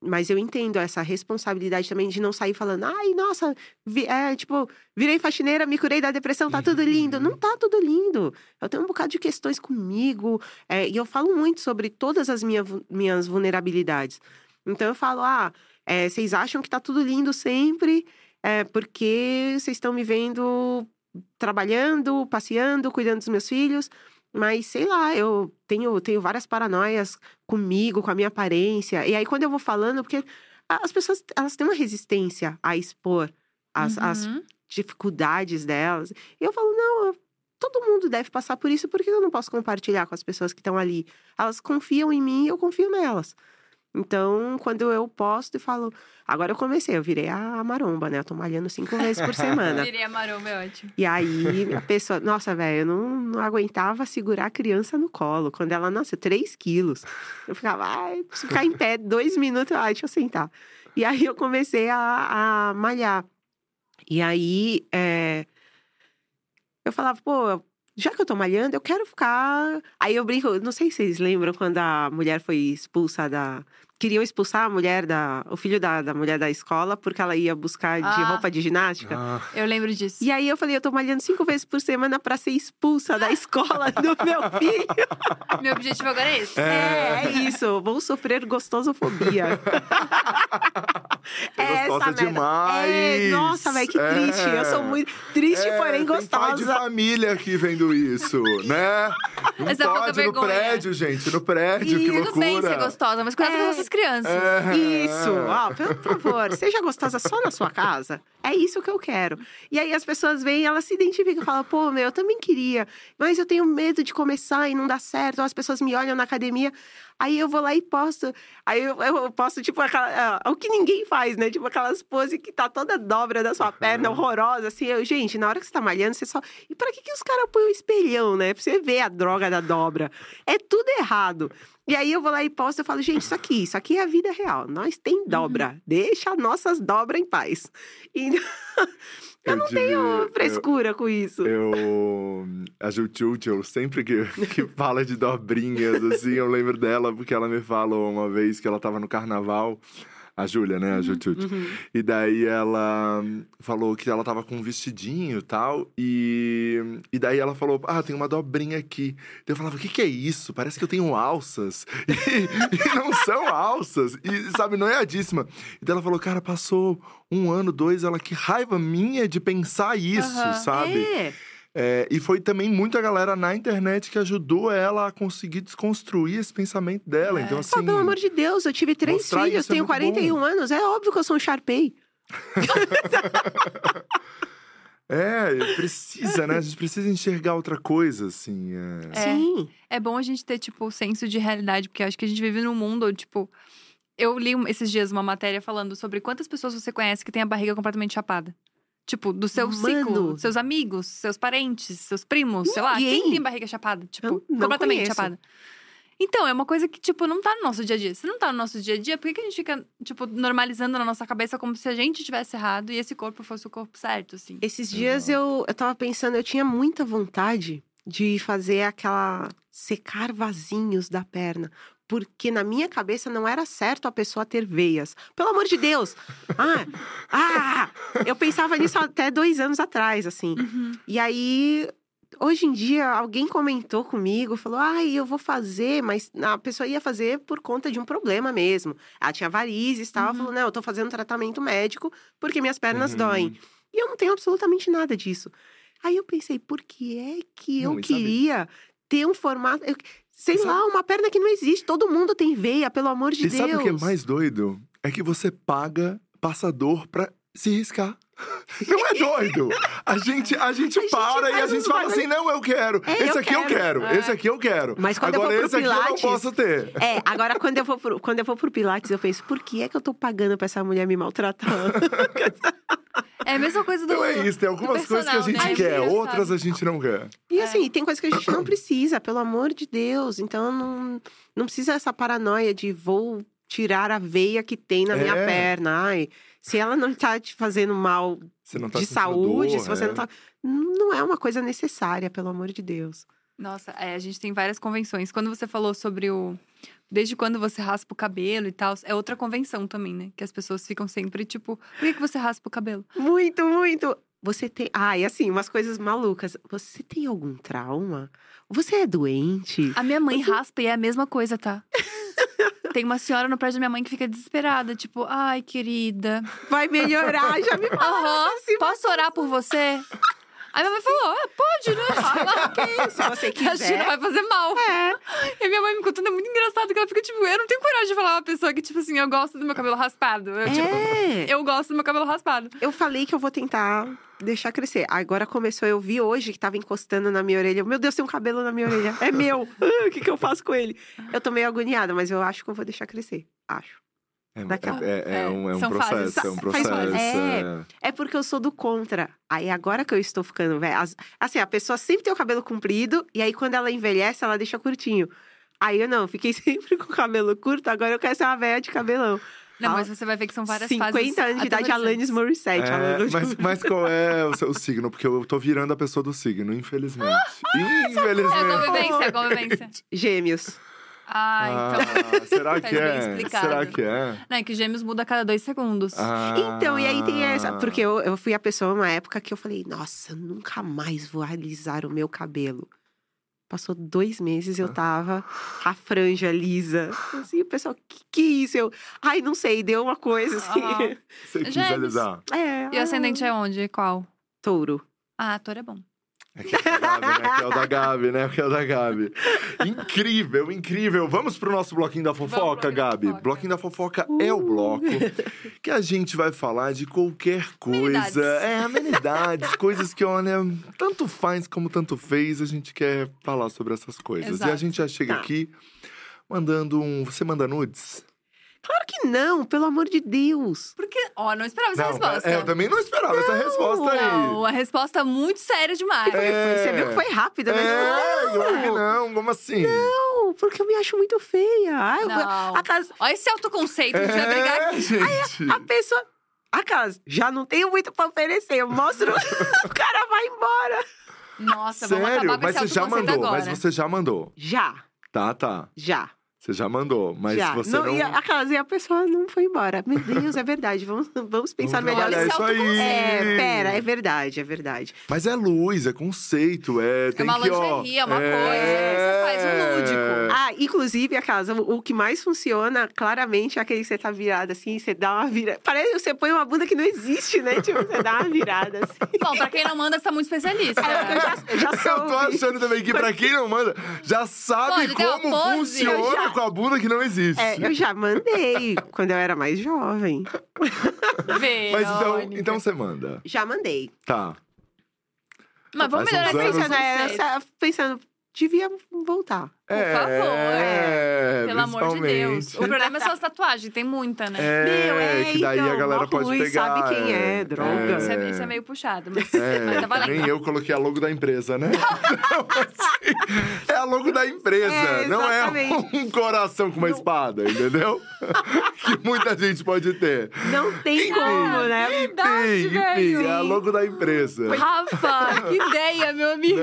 Mas eu entendo essa responsabilidade também de não sair falando, ai, nossa, vi- é, tipo, virei faxineira, me curei da depressão, tá tudo lindo. Não tá tudo lindo. Eu tenho um bocado de questões comigo. é, e eu falo muito sobre todas as minha, minhas vulnerabilidades. Então eu falo, ah, é, vocês acham que tá tudo lindo sempre, é, porque vocês estão me vendo trabalhando, passeando, cuidando dos meus filhos. Mas sei lá, eu tenho, tenho várias paranoias comigo, com a minha aparência. E aí, quando eu vou falando, porque as pessoas elas têm uma resistência a expor as, as Uhum. dificuldades delas. E eu falo, não, todo mundo deve passar por isso, por que eu não posso compartilhar com as pessoas que estão ali? Elas confiam em mim e eu confio nelas. Então, quando eu posto e falo. Agora eu comecei, eu virei a maromba, né? Eu tô malhando cinco vezes por [laughs] semana. Virei a maromba, é ótimo. E aí, a pessoa, nossa, velho, eu não, não aguentava segurar a criança no colo. Quando ela nasceu, 3 quilos. Eu ficava, ai, ficar em pé dois minutos, ai, deixa eu sentar. E aí eu comecei a, a malhar. E aí, é, eu falava, pô, já que eu tô malhando, eu quero ficar. Aí eu brinco, não sei se vocês lembram quando a mulher foi expulsa da, queriam expulsar a mulher da. o filho da, da mulher da escola porque ela ia buscar de Ah. roupa de ginástica. Ah, Eu lembro disso. E aí eu falei, eu tô malhando cinco vezes por semana pra ser expulsa da escola [laughs] do meu filho. Meu objetivo agora é esse. É, é isso. Vou sofrer gostosofobia. [laughs] Você É gostosa essa merda. demais. É, nossa, velho, que É. triste. Eu sou muito triste, É, porém tem pai de gostosa. família aqui vendo isso, né? [laughs] Não Essa é pode no vergonha. prédio, gente. No prédio, Ih, que tudo Tudo bem loucura. ser gostosa, mas cuidado com É. as crianças. É. Isso, ó, por, por favor, seja gostosa só na sua casa. É isso que eu quero. E aí as pessoas vêm, elas se identificam e falam, pô, meu, eu também queria, mas eu tenho medo de começar e não dá certo. Ou as pessoas me olham na academia, aí eu vou lá e posto. Aí eu, eu posto, tipo, aquela, ah, o que ninguém faz, né? Tipo, aquelas poses que tá toda dobra da sua perna, horrorosa, assim. Eu, gente, na hora que você tá malhando, você só. E pra que, que os caras põem o espelhão, né? Pra você ver a droga da dobra. É tudo errado. E aí eu vou lá e posto, eu falo, gente, isso aqui, isso aqui é a vida real. Nós tem dobra. Deixa nossas dobras em paz. E [laughs] eu não tive- tenho frescura com isso. Eu. A Jutjutjul, sempre que, [laughs] que fala de dobrinhas, assim, eu lembro dela, porque ela me falou uma vez que ela tava no carnaval. A Júlia, né? A Jutjutjul. Uhum. E daí ela falou que ela tava com um vestidinho e tal. E, e daí ela falou: Ah, tem uma dobrinha aqui. Daí eu falava: O que, que é isso? Parece que eu tenho alças. [laughs] E, e não são alças. E, sabe, noiadíssima. E daí ela falou: Cara, passou um ano, dois. Ela, que raiva minha de pensar isso, Aham. sabe? É. É, e foi também muita galera na internet que ajudou ela a conseguir desconstruir esse pensamento dela. É. Então, Pô, assim. pelo amor de Deus, eu tive três filhos, é tenho muito 41 anos. É óbvio que eu sou um Sharpei. [laughs] É, precisa, né? A gente precisa enxergar outra coisa, assim. é. É. Sim. É bom a gente ter, tipo, o senso de realidade, porque eu acho que a gente vive num mundo, onde, tipo. Eu li esses dias uma matéria falando sobre quantas pessoas você conhece que tem a barriga completamente chapada. Tipo, do seu Mano. ciclo, seus amigos, seus parentes, seus primos, sei lá. Ninguém. Quem tem barriga chapada? Tipo, Eu não completamente conheço. chapada. Então, é uma coisa que, tipo, não tá no nosso dia a dia. Se não tá no nosso dia a dia, por que, que a gente fica, tipo, normalizando na nossa cabeça como se a gente tivesse errado e esse corpo fosse o corpo certo, assim? Esses dias eu, eu tava pensando, eu tinha muita vontade de fazer aquela secar vasinhos da perna. Porque na minha cabeça não era certo a pessoa ter veias. Pelo amor de Deus! [laughs] Ah! Ah! Eu pensava nisso até dois anos atrás, assim. Uhum. E aí, hoje em dia, alguém comentou comigo, falou: ai, eu vou fazer, mas a pessoa ia fazer por conta de um problema mesmo. Ela tinha varizes e tal, Uhum. falou: não, eu tô fazendo tratamento médico porque minhas pernas Uhum. doem. E eu não tenho absolutamente nada disso. Aí eu pensei, por que é que eu Não, queria ter um formato. eu- sei E sabe- lá, uma perna que não existe. Todo mundo tem veia, pelo amor de E Deus. sabe o que é mais doido? É que você paga passador pra se riscar. [laughs] Não é doido? A gente, a gente A gente para e a gente fala bagulho- assim: não, eu quero. É, esse eu aqui eu quero. quero. É. Esse aqui eu quero. Mas quando eu Agora, for pro esse aqui eu não Pilates- posso ter. É, agora quando eu, vou pro, quando eu vou pro Pilates, eu penso, por que é que eu tô pagando pra essa mulher me maltratar? [laughs] É a mesma coisa do. Então é isso, tem algumas coisas que a personal, gente né? quer, outras a gente não quer. E É. assim, tem coisa que a gente não precisa, pelo amor de Deus. Então não, não precisa essa paranoia de vou tirar a veia que tem na minha É. perna. Ai, se ela não tá te fazendo mal Você não tá de saúde, dor, se você é. não tá. Não é uma coisa necessária, pelo amor de Deus. Nossa, é, a gente tem várias convenções. Quando você falou sobre o. Desde quando você raspa o cabelo e tal, é outra convenção também, né? Que as pessoas ficam sempre tipo, por que, que você raspa o cabelo? Muito, muito. Você tem. Ah, e assim, umas coisas malucas. Você tem algum trauma? Você é doente? A minha mãe raspa e é a mesma coisa, tá? [laughs] Tem uma senhora no prédio da minha mãe que fica desesperada, tipo, ai, querida. Vai melhorar, já me falaram assim. posso orar por você? Aí minha mãe falou, ah, pode, né? [laughs] Fala. Ok, se você Acho que não quiser. vai fazer mal. É. E minha mãe me contando, é muito engraçado, que ela fica tipo, eu não tenho coragem de falar uma pessoa que, tipo assim, eu gosto do meu cabelo raspado. Eu, tipo, É. eu gosto do meu cabelo raspado. Eu falei que eu vou tentar deixar crescer. Agora começou, eu vi hoje que tava encostando na minha orelha. Meu Deus, tem um cabelo na minha orelha. É meu. [laughs] Ah, O que, que eu faço com ele? Eu tô meio agoniada, mas eu acho que eu vou deixar crescer. Acho. É, Daqui a- é- é É, um, é um são fases. processo, é um processo. É. É porque eu sou do contra. Aí agora que eu estou ficando velha. as- Assim, a pessoa sempre tem o cabelo comprido, e aí quando ela envelhece, ela deixa curtinho. Aí eu não, fiquei [laughs] sempre com o cabelo curto, agora eu quero ser uma velha de cabelão. Não, Ah, mas você vai ver que são várias 50 fases. anos de idade, Alanis. Morissette. É, Alanis mas, mas qual é o seu signo? Porque eu tô virando a pessoa do signo, infelizmente. [laughs] É a Infelizmente. convivência, é a convivência. Gêmeos. Ah, então. Ah, [laughs] será Tá que bem é? explicado. Será que é? Não, é que gêmeos muda a cada dois segundos. Ah. Então, e aí tem essa. Porque eu, eu fui a pessoa uma época que eu falei, nossa, eu nunca mais vou alisar o meu cabelo. Passou dois meses, Ah. eu tava com a franja lisa. Assim, o pessoal, que que é isso? Eu, ai, não sei, deu uma coisa assim. Aham. Você quis Gêmeos. alisar. É, E o ascendente é onde? Qual? touro. Ah, ator é bom. É que é o da Gabi, né? Que é o da Gabi, né? Que é o da Gabi. Incrível, incrível. Vamos pro nosso bloquinho da fofoca, da Gabi. fofoca. Bloquinho da fofoca é o bloco que a gente vai falar de qualquer Amenidades. coisa. É, amenidades, coisas que, olha, tanto faz como tanto fez, a gente quer falar sobre essas coisas. E a Exato. gente já chega Tá. aqui mandando um. Você manda nudes? Que não, pelo amor de Deus. Porque, ó, não esperava essa Não, resposta. é, eu também não esperava essa resposta aí. Não, a resposta muito séria demais. É. Você viu que foi rápida, né? É, claro que não, como assim? Não, porque eu me acho muito feia. Ai, Não. a casa, Olha esse autoconceito, [laughs] a gente vai brigar É, aqui. gente. a pessoa. A casa, já não tenho muito pra oferecer. Eu mostro, [laughs] o cara vai embora. Nossa, vamos Sério? acabar com Mas esse você já autoconceito mandou, agora. mas você já mandou. Já, Tá, tá. já. Você já mandou, mas já. você não. E a, a casa, e a pessoa não foi embora. Meu Deus, é verdade. Vamos, vamos pensar Vamos melhor. isso aí. É, pera, é verdade, é verdade. Mas é luz, é conceito, é. Tem uma que, ó, lingerie, é uma coisa, você faz um lúdico. Ah, inclusive, a casa, o o que mais funciona, claramente, é aquele que você tá virado assim, você dá uma virada. Parece que você põe uma bunda que não existe, né? Tipo, você dá uma virada assim. [laughs] Bom, pra quem não manda, você tá muito especialista. É, eu já, eu já Eu tô achando também que pra quem não manda, já sabe como funciona com a bunda que não existe. É, eu já mandei quando eu era mais jovem. Mas então, Verônica. então você manda. Já mandei. Tá. Mas vamos Faz uns melhorar esse anos- Pensando, essa- pensando, devia voltar. Por favor, é, Pelo amor de Deus. O problema é só as tatuagens, tem muita, né? É, Meu, é, que daí a então, galera mó pode ruim, pegar. sabe quem é, droga. Isso, é, isso é meio puxado, mas, É, mas tá valendo. nem eu coloquei a logo da empresa, né? [laughs] Então, assim, é a logo da empresa, É, não é um coração com uma espada, entendeu? [laughs] que muita gente pode ter. Não tem como, né? Verdade, enfim, enfim, velho. é a logo da empresa. Rafa, que ideia, meu amigo.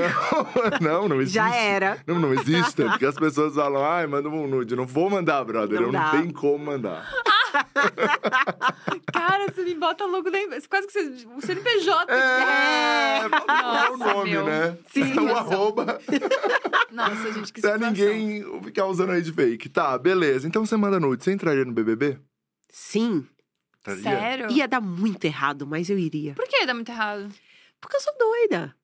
Não, [laughs] não existe. Já era. Não, não existe. Porque as pessoas falam, ai, manda um nude. Não vou mandar, brother. Não eu dá. não tenho como mandar. [laughs] Cara, você me bota logo da empresa. Quase que você. O CNPJ. É, falar o Nossa, nome, meu. né? Sim, o situação. arroba. Nossa, gente, que Pra ninguém ficar usando aí de fake. Tá, beleza. Então você manda nude. Você entraria no BBB? Sim. Entraria? Sério? Ia dar muito errado, mas eu iria. Por que dá muito errado? Porque eu sou doida.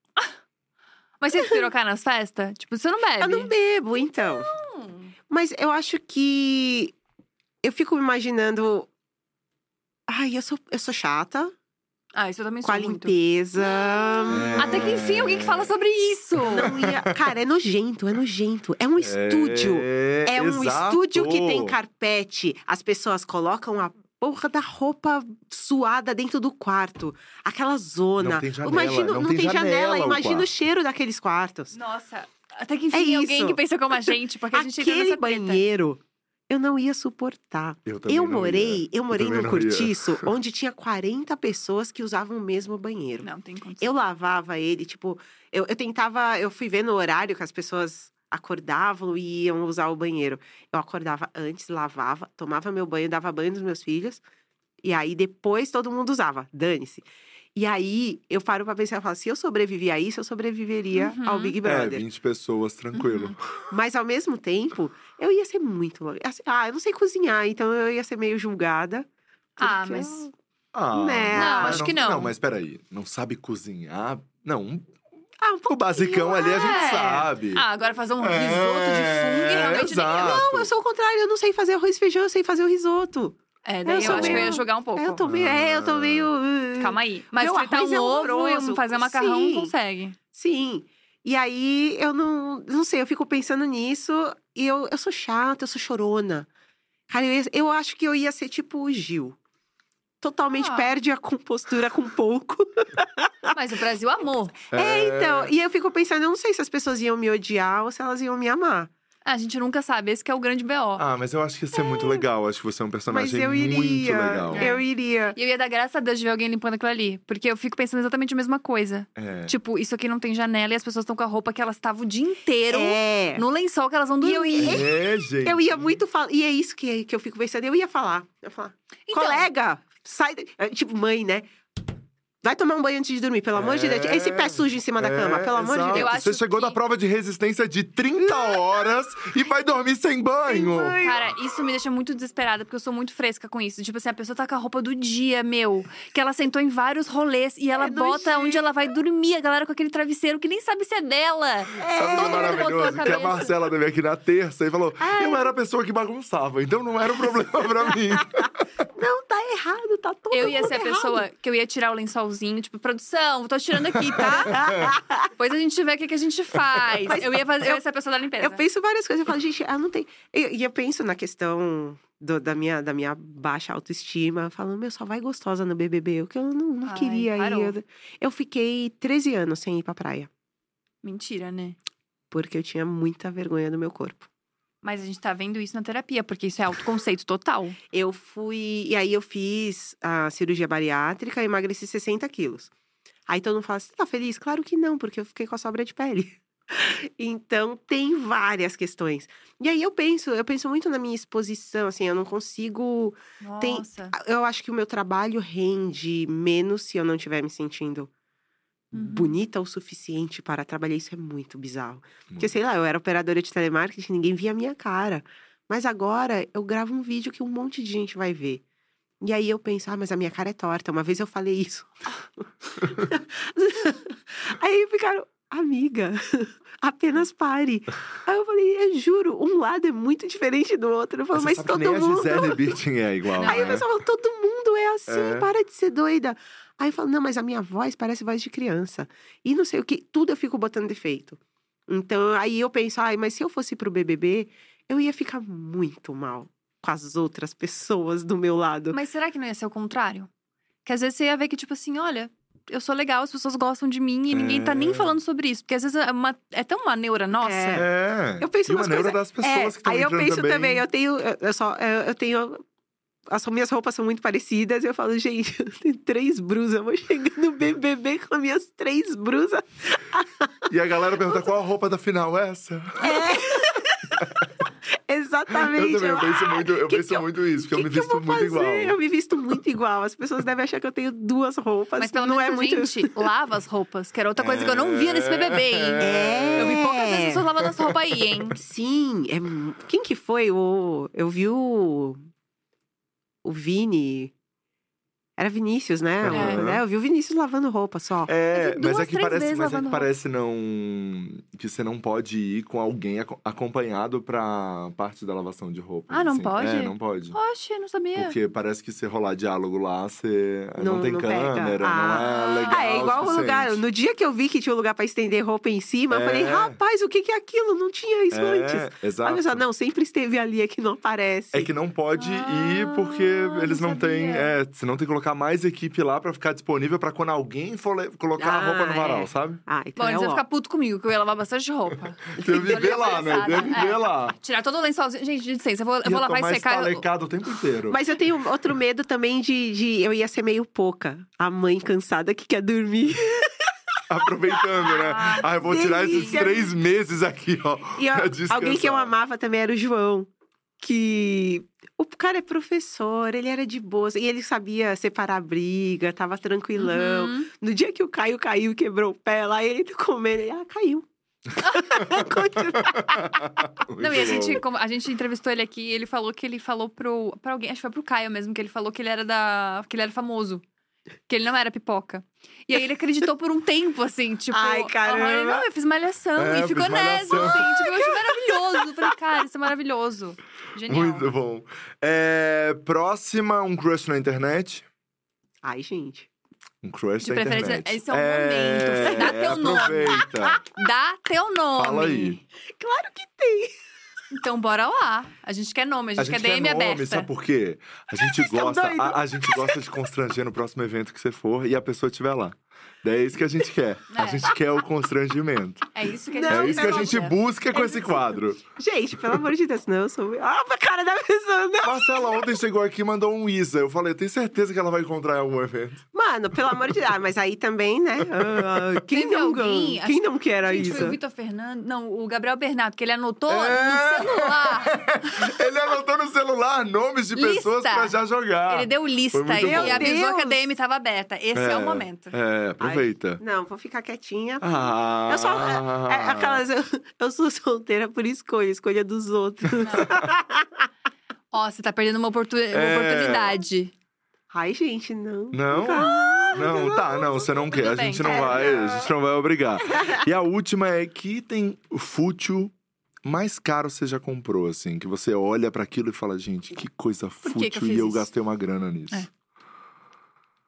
Mas você pirocar nas festas? Tipo, você não bebe? Eu não bebo, então. Hum. Mas eu acho que. Eu fico me imaginando. Ai, eu sou, eu sou chata. Ah, isso eu também Com sou a muito. limpeza. É. Até que enfim, alguém que fala sobre isso. Não ia... Cara, é nojento, é nojento. É um estúdio. É, É um exato. estúdio que tem carpete. As pessoas colocam a porra da roupa suada dentro do quarto. Aquela zona. Não tem janela, Imagina, não não, tem tem janela. janela o Imagina o cheiro daqueles quartos. Nossa, até que enfim, É alguém isso. que pensa como a gente, porque a gente Aquele banheiro, eu não ia suportar. Eu, também Eu não morei, ia. eu morei também num ia. cortiço [laughs] onde tinha 40 pessoas que usavam o mesmo banheiro. Não, tem condição. Eu lavava ele, tipo, eu, eu tentava, eu fui ver no horário que as pessoas acordavam e iam usar o banheiro. Eu acordava antes, lavava, tomava meu banho, dava banho nos meus filhos, e aí depois todo mundo usava, dane-se. E aí eu paro pra pensar e falo, se eu sobrevivi a isso, eu sobreviveria ao Uhum. Big É, Brother. 20 pessoas, tranquilo. [laughs] Mas ao mesmo tempo, eu ia ser muito. louca. Assim, Ah, eu não sei cozinhar, então eu ia ser meio julgada. Ah, porque mas. eu- Ah, Né. Não, mas acho que não. Não, mas peraí. Não sabe cozinhar? Não, um- Ah, um o pouquinho, basicão ali a gente é. sabe. Ah, agora fazer um É, risoto de fungo realmente exato. nem Não, eu sou o contrário, eu não sei fazer arroz e feijão, eu sei fazer o risoto. É, daí Eu eu, acho que eu ia meio- jogar um pouco. Eu tô meio. É, eu tô meio. uh, Calma aí. Mas Meu fritar um é ovo fazer macarrão Sim. consegue. Sim. E aí eu não. Não sei, eu fico pensando nisso e eu, eu sou chata, eu sou chorona. Cara, eu, ia- eu acho que eu ia ser tipo o Gil. Totalmente Ah. perde a compostura com pouco. [laughs] Mas o Brasil amou. É, então. E eu fico pensando, eu não sei se as pessoas iam me odiar ou se elas iam me amar. A gente nunca sabe, esse que é o grande BO. Ah, mas eu acho que isso é muito legal. Acho que você é um Mas personagem eu muito iria. legal. Eu iria. E eu ia dar graças a Deus de ver alguém limpando aquilo ali. Porque eu fico pensando exatamente a mesma coisa. É. Tipo, isso aqui não tem janela e as pessoas estão com a roupa que elas estavam o dia inteiro É. no lençol que elas vão E dormir. eu ia- É, gente. Eu ia muito falar. E é isso que, que eu fico pensando. Eu ia falar. Eu ia falar. Então, Colega, sai. da-" É, Tipo, mãe, né? Vai tomar um banho antes de dormir, pelo amor de Deus. É. Esse pé sujo em cima da É, cama, pelo amor de exato. Deus. Eu acho Você chegou que- da prova de resistência de 30 horas e vai dormir sem banho. banho. Cara, isso me deixa muito desesperada, porque eu sou muito fresca com isso. Tipo assim, a pessoa tá com a roupa do dia, meu. Que ela sentou em vários rolês e ela É bota onde ela vai dormir. A galera com aquele travesseiro que nem sabe se é dela. Sabe o que é Todo mundo botou a maravilhoso? Que a. Marcela veio aqui na terça e falou: Eu era a pessoa que bagunçava, então não era um problema pra mim. [laughs] Não, tá errado, tá todo Eu ia mundo ser a errado. pessoa que eu ia tirar o lençolzinho, tipo, produção, tô tirando aqui, tá? [laughs] Depois a gente vê o que, que a gente faz. Mas eu, ia fazer, eu eu- ia ser a pessoa da limpeza. Eu penso várias coisas. Eu falo, gente, eu não tenho. E e eu, penso na questão do- da, minha, da minha baixa autoestima, falando, meu, só vai gostosa no BBB. O que eu não, não Ai, queria ir. Eu fiquei 13 anos sem ir pra praia, Mentira, né? porque eu tinha muita vergonha do meu corpo. Mas a gente tá vendo isso na terapia, porque isso é autoconceito total. Eu fui. E aí eu fiz a cirurgia bariátrica e emagreci 60 quilos. Aí todo mundo fala: você tá feliz? Claro que não, porque eu fiquei com a sobra de pele. [laughs] Então tem várias questões. E aí eu penso, eu penso muito na minha exposição, assim, eu não consigo. Tem- Nossa. Eu acho que o meu trabalho rende menos se eu não estiver me sentindo Uhum. bonita o suficiente para trabalhar. Isso é muito bizarro. Porque, Muito. sei lá, eu era operadora de telemarketing, ninguém via a minha cara. Mas agora eu gravo um vídeo que um monte de gente vai ver. E aí eu penso, ah, mas a minha cara é torta. Uma vez eu falei isso. [laughs] aí ficaram, amiga, [laughs] apenas pare. Aí eu falei, eu juro, um lado é muito diferente do outro. Eu falo, Você mas que todo mundo. a Gisele Bündchen é igual, Não, Aí o né? pessoal fala, todo mundo é assim, É. para de ser doida. Aí eu falo, não, mas a minha voz parece voz de criança. E não sei o que, tudo eu fico botando defeito. Então, aí eu penso, ai, mas se eu fosse pro BBB, eu ia ficar muito mal com as outras pessoas do meu lado. Mas será que não ia ser o contrário? Que às vezes você ia ver que, tipo assim, olha, eu sou legal, as pessoas gostam de mim e ninguém tá nem É. falando sobre isso. Porque às vezes é, uma- é tão uma neura nossa. É. É. Eu penso e uma neura das pessoas que estão aí eu penso também. também, eu tenho, eu, eu só, eu, eu tenho. As minhas roupas são muito parecidas. Eu falo, gente, [laughs] eu tenho três brusas. Eu vou chegar no BBB com as minhas três brusas. E a galera pergunta qual a roupa da final é essa? [laughs] Exatamente. Eu também, eu penso muito, eu que penso que eu- muito isso, porque eu me eu visto vou muito igual. fazer? Eu me visto muito igual. As pessoas devem achar que eu tenho duas roupas. Mas pelo não menos é a muito. gente lava as roupas, que era outra coisa que eu não via nesse BBB, hein? É. Eu vi poucas vezes pessoas lavando essa roupa aí, hein? Sim, é... quem que foi? O... Eu vi o. O Vini. Era Vinícius, né? É, Eu vi o Vinícius lavando roupa só. É, Eu vi mas duas, é que parece, mas é que parece não que você não pode ir com alguém aco- acompanhado pra parte da lavação de roupa. Ah, não assim. pode? É, não pode. Oxe, não sabia. Porque parece que se rolar diálogo lá, você não, Não- tem não câmera, Ah. não é legal. Ah, é igual o lugar. suficiente. No dia que eu vi que tinha um lugar pra estender roupa em cima, eu É. falei, rapaz, o que que é aquilo? Não tinha isso antes. É, exato. Olha só, não, sempre esteve ali, é que não aparece. É que não pode ir porque Ah, eles não não têm. É, senão tem que colocar mais equipe lá pra ficar disponível pra quando alguém for le- colocar a Ah, roupa no varal, é. sabe? Ah, então Bom, é ó. ficar puto comigo, que eu ia lavar bastante roupa. [laughs] Deve viver lá, né? Deve viver É. lá. Tirar todo o lençolzinho. Gente, de licença, eu vou, eu vou lavar e secar. eu- o tempo inteiro. Mas eu tenho outro medo também de, de eu ia ser meio pouca. A mãe cansada que quer dormir. [laughs] Aproveitando, né? Ah, Ah, eu vou tirar esses delícia. três meses aqui, ó. E descansar. alguém que eu amava também era o João. Que o cara é professor, ele era de boa. E ele sabia separar a briga, tava tranquilão. Uhum. No dia que o Caio caiu, quebrou o pé, lá ele tá comendo, ele, ah, caiu. [laughs] Continua. Não, e a gente, a gente entrevistou ele aqui e ele falou que ele falou pro. pra alguém, acho que foi pro Caio mesmo, que ele falou que ele era da. que ele era famoso. Que ele não era pipoca. E aí ele acreditou por um tempo, assim, tipo. Ai, caramba. "Aham, ele, não, eu fiz malhação. É, e ficou nessa, assim. Tipo, eu achei maravilhoso. Eu falei, cara, isso é maravilhoso. Genial. Muito bom. É, próxima, um crush na internet. Ai, gente. Um crush De na preferência, internet. esse é o momento. [laughs] Dá teu nome. aproveita. Dá teu nome. Fala aí. Claro que tem. Então bora lá. A gente quer nome, a gente, quer DM nome, aberta. sabe por quê? A gente gosta, a, a gente gosta de constranger no próximo evento que você for e a pessoa estiver lá. É isso que a gente quer. A É. gente quer o constrangimento. É isso que a Não, gente é isso que a gente busca com É esse isso. quadro. Gente, pelo amor de Deus, não, eu sou. Ah, a cara da pessoa, não. Marcela ontem chegou aqui e mandou um Isa. Eu falei, eu tenho certeza que ela vai encontrar em algum evento. Mano, pelo amor de Deus. Ah, mas aí também, né? ah, quem, Teve não, alguém, quem acho- não quer a Gente, foi Isa? o Vitor Fernando. Não, o Gabriel Bernardo, que ele anotou É. no celular. [laughs] Ele anotou no celular nomes de pessoas Lista. pra já jogar. Ele deu lista Foi e bom. avisou que a. DM tava aberta. Esse é, o momento. É, aproveita. Não, vou ficar quietinha. Ah. Eu sou. É, é aquelas. Eu, eu sou solteira por escolha, escolha dos outros. [laughs] Ó, você tá perdendo uma, oportu- uma É. oportunidade. Ai, gente, não. Não? Não, tá, não, você não quer. A bem. gente não É, vai, a gente não vai obrigar. E a última é que item fútil mais caro você já comprou, assim, que você olha pra aquilo e fala, gente, que coisa que que eu fútil e eu isso? gastei uma grana nisso. É.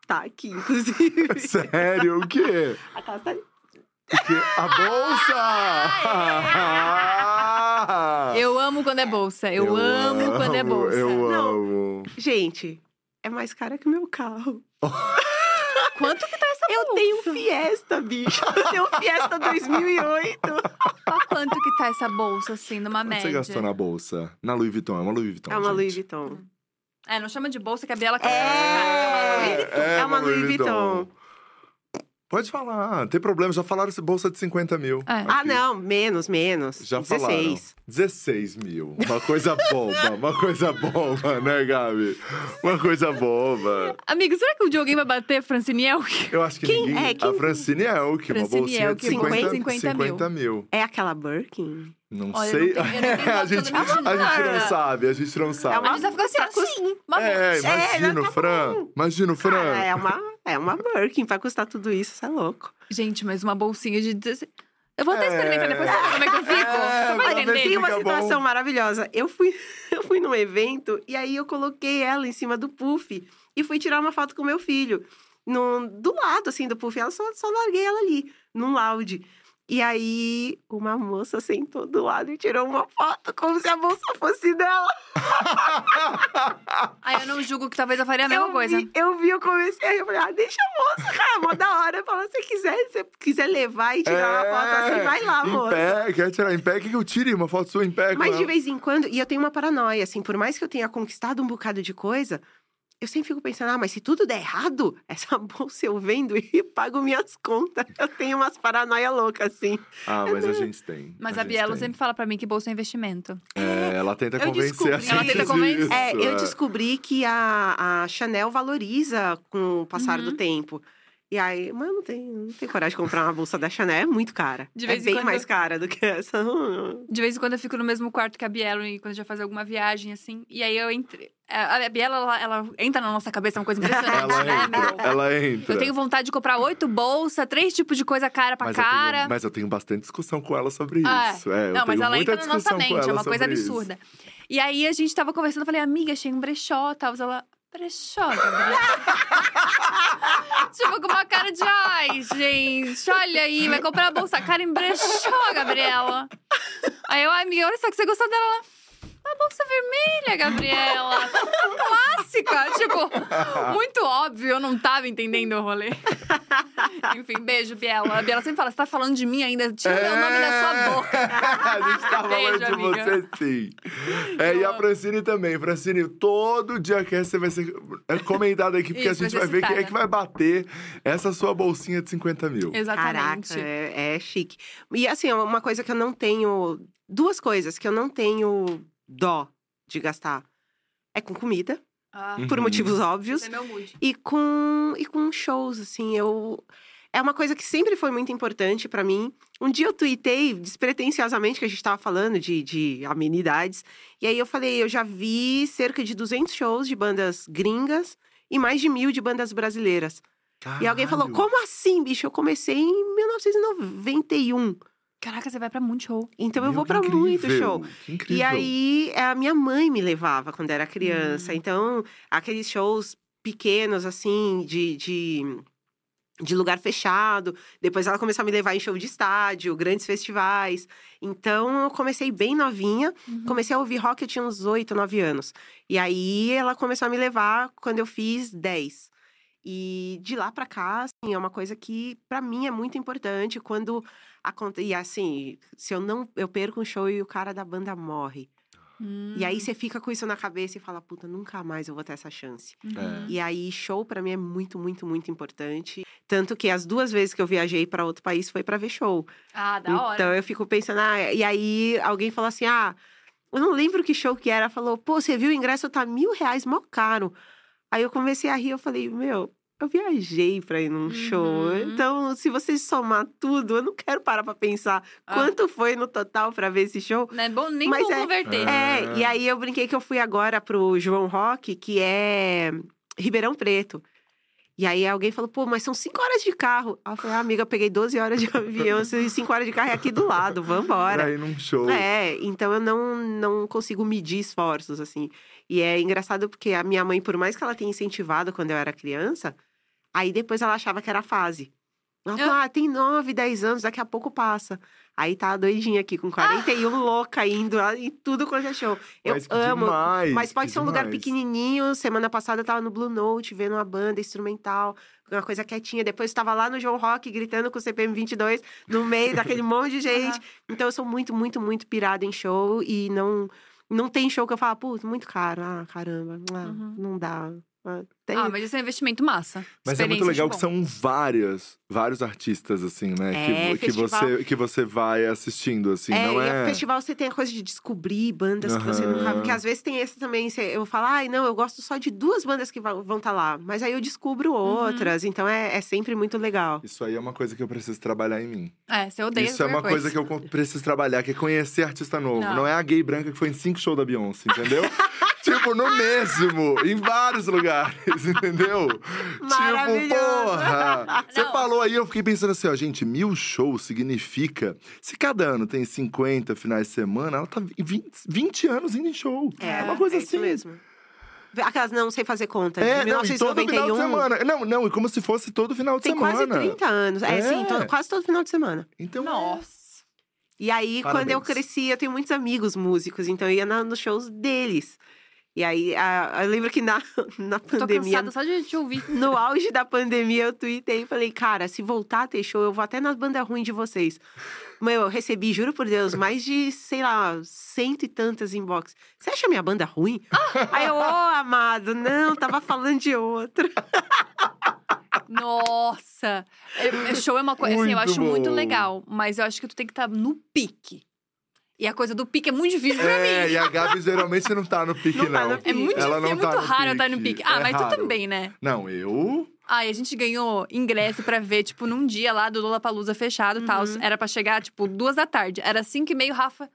Tá aqui, inclusive. [laughs] Sério, o quê? A casa tá Porque a bolsa! [laughs] Eu amo quando é bolsa. Eu, amo, quando é bolsa. Eu Não. amo. Gente, é mais cara que o meu carro. [laughs] Quanto que tá essa Eu bolsa? tenho Fiesta, bicho. Eu tenho Fiesta 2008. Ó, quanto que tá essa bolsa, assim, numa Quanto média? você gastou na bolsa? Na Louis Vuitton, é uma Louis Vuitton, É uma gente. Louis Vuitton. É, não chama de bolsa, que a Biela É, quer. é, é uma Louis Vuitton. Pode falar, não tem problema. Já falaram esse bolsa de 50 mil. É. Ah, não, menos, menos. Já 16. falaram. 16 mil. Uma coisa boba, uma coisa boba, né, Gabi? Uma coisa boba. Amigo, será que o dia alguém vai bater Francine Elk? Eu acho que Quem- ninguém... é, quem- A Francine Elk, uma Francine bolsinha Elk, de 50, 50 50 mil. É aquela Birkin? Não Olha, eu sei. não tenho- eu não [laughs] tenho a, gente, a gente não sabe, a gente não sabe. É uma- A gente ficou assim, Tá assim, uma É, imagina o Fran. Imagina o Fran. Ah, é uma, é uma Birkin. Pra custar tudo isso, você é louco. Gente, mas uma bolsinha de 16... Eu vou até É. experimentar depois pra ver como é que eu fico. É, entender. Tem uma situação bom. maravilhosa. Eu fui, [laughs] eu fui num evento e aí eu coloquei ela em cima do puff e fui tirar uma foto com meu filho. No, do lado, assim, do puff. Ela só, só larguei ela ali, num lounge. E aí, uma moça sentou do lado e tirou uma foto como se a bolsa fosse dela. [laughs] Aí eu não julgo que talvez eu faria a mesma eu coisa. Vi, eu vi, eu comecei a eu falei, ah, deixa a moça, cara, mó da hora. Falou, se quiser, se você quiser levar e tirar uma foto assim, vai lá, É, em moça. pé, quer tirar em pé? Quer que eu tire uma foto sua em pé? Mas de vez em quando, e eu tenho uma paranoia, assim, por mais que eu tenha conquistado um bocado de coisa, eu sempre fico pensando, ah, mas se tudo der errado, [laughs] essa bolsa eu vendo e [laughs] pago minhas contas. Eu tenho umas paranoia loucas, assim. Ah, mas a gente tem. Mas a, gente Bielo tem. sempre fala pra mim que bolsa é investimento. É, ela tenta Eu convencer a descobri- gente Ela tenta convencer. disso, É, eu é. descobri que a, a Chanel valoriza com o passar Uhum. do tempo. E aí, mas eu não tenho, não tenho coragem de comprar uma bolsa da Chanel, é muito cara. De é vez em bem quando- mais cara do que essa. De vez em quando eu fico no mesmo quarto que a Bielo e quando a gente vai fazer alguma viagem, assim. E aí eu entre. A a Bielo, ela, ela entra na nossa cabeça, é uma coisa impressionante, Ela [laughs] entra, ela entra. Eu tenho vontade de comprar oito bolsas, três tipos de coisa cara pra mas eu cara. tenho, mas eu tenho bastante discussão com ela sobre Ah, isso. É, eu Não, mas tenho ela muita entra na nossa mente, é uma coisa sobre isso. absurda. E aí a gente tava conversando, eu falei, amiga, achei um brechó, tal. Ela, brechó, Gabriela. [laughs] tipo, com uma cara de, ai, gente, olha aí, vai comprar a bolsa cara em brechó, Gabriela. Aí eu, ai, amiga, olha só que você gostou dela. Ela, uma bolsa vermelha, Gabriela. Clássica, [laughs] tipo, muito óbvio, eu não tava entendendo o rolê. [laughs] Enfim, beijo, Biela. A Biela sempre fala, você tá falando de mim ainda, tira meu nome da sua boca. [laughs] a gente tá falando Beijo, de amiga. você sim. É, e a. Francine também. Francine, todo dia que você vai ser é comentado aqui, porque Isso, a gente vai vai ver quem é que vai bater essa sua bolsinha de 50 mil. Exatamente. Caraca, é, é chique. E assim, uma coisa que eu não tenho. Duas coisas que eu não tenho dó de gastar. É com comida, Ah, por Uhum. motivos óbvios. esse é meu mood. E com, e com shows, assim, eu. É uma coisa que sempre foi muito importante pra mim. Um dia eu tuitei despretensiosamente que a gente tava falando de, de amenidades. E aí eu falei, eu já vi cerca de 200 shows de bandas gringas e mais de mil de bandas brasileiras. E alguém falou, Caralho. como assim, bicho? Eu comecei em 1991. Caraca, você vai pra muito show. Então eu Meu, vou que pra muito show. que incrível. E aí, é, a minha mãe me levava quando era criança. Hum. Então, aqueles shows pequenos, assim, de, de, de lugar fechado. Depois ela começou a me levar em show de estádio, grandes festivais. Então, eu comecei bem novinha. Uhum. Comecei a ouvir rock, eu tinha uns 8, 9 anos. E aí, ela começou a me levar quando eu fiz 10. E de lá pra cá, assim, é uma coisa que pra mim é muito importante quando acontece. E assim, se eu não. Eu perco um show e o cara da banda morre. E aí Hum. você fica com isso na cabeça e fala, puta, nunca mais eu vou ter essa chance. Uhum. E aí, show pra mim é muito, muito, muito importante. Tanto que as duas vezes que eu viajei pra outro país foi pra ver show. Ah, da hora. Então eu fico pensando, ah, e aí alguém falou assim: ah, eu não lembro que show que era. Falou, pô, você viu o ingresso, tá mil reais, mó caro. Aí eu comecei a rir, eu falei, meu. Eu viajei pra ir num show. Uhum. Então, se você somar tudo, eu não quero parar pra pensar Ah. quanto foi no total pra ver esse show. Não é bom, nem Mas é- converter. É, e aí eu brinquei que eu fui agora pro João Rock, que é Ribeirão Preto. E aí alguém falou, pô, mas são cinco horas de carro. Aí eu falei, ah, amiga, eu peguei 12 horas de [laughs] avião, e cinco horas de carro é aqui do lado, vambora. Pra ir num show. É, então eu não, não consigo medir esforços, assim. E é engraçado porque a minha mãe, por mais que ela tenha incentivado quando eu era criança, aí depois ela achava que era fase. Ela falou, ah, tem 9, 10 anos, daqui a pouco passa. Aí tá a doidinha aqui, com 41, louca, indo ah, em tudo quanto é show. Eu Mas que amo. demais, Mas pode que ser um lugar pequenininho. Semana passada eu tava no Blue Note, vendo uma banda instrumental, uma coisa quietinha. Depois eu tava lá no João Rock, gritando com o CPM 22, no meio [laughs] daquele monte de gente. Então eu sou muito, muito, muito pirada em show. E não, não tem show que eu falo, putz, muito caro. Ah, caramba, ah, Uhum. não dá. Ah, tem... Ah, mas isso é um investimento massa. Mas é muito legal que bom. são vários, vários artistas, assim, né? É, que, que, festival- você, que você vai assistindo, assim, é, não e é. o festival você tem a coisa de descobrir bandas que você nunca. Porque às vezes tem esse também. Eu falo, ai, não, eu gosto só de duas bandas que vão estar lá. Mas aí eu descubro outras. Então é, é sempre muito legal. Isso aí é uma coisa que eu preciso trabalhar em mim. É, você odeia Isso é uma qualquer coisa que eu preciso trabalhar, que é conhecer artista novo. Não, Não. é a gay branca que foi em cinco shows da Beyoncé, entendeu? [laughs] tipo, no mesmo, em vários lugares, [laughs] entendeu? Tipo, porra! Você Não. falou aí, eu fiquei pensando assim, ó, gente, mil shows significa. Se cada ano tem 50 finais de semana, ela tá 20, 20 anos indo em show. É, uma coisa é assim. Isso mesmo. Aquelas não sei fazer conta. É, de não, e todo final de 1991. semana. Não, não, e como se fosse todo final de Tem semana. quase 30 anos. É, É. sim, to- quase todo final de semana. Então, Nossa. E aí, quando eu Parabéns. cresci, eu tenho muitos amigos músicos, então eu ia na- nos shows deles. E aí, a- eu lembro que na, [laughs] na Tô pandemia, cansada só de te ouvir. no auge da pandemia, eu tuitei e falei, cara, se voltar a ter show, eu vou até nas bandas ruins de vocês. Meu, eu recebi, juro por Deus, mais de, sei lá, cento e tantas inbox. Você acha minha banda ruim? [laughs] Aí eu, ô, amado, não, tava falando de outra. Nossa! É- é- Show é uma coisa, assim, eu Muito acho muito bom. legal. Mas eu acho que tu tem que estar no pique. E a coisa do pique é muito difícil pra É, mim. e a Gabi geralmente não tá no pique, Não não. tá no É muito Ela difícil, não é muito tá raro eu estar no pique. pique. Ah, É mas tu raro. também, né? Não, eu. Ai, a gente ganhou ingresso pra ver, tipo, num dia lá do Lollapalooza fechado e tal. Uhum. Era pra chegar, tipo, duas da tarde. Era cinco e meio, Rafa.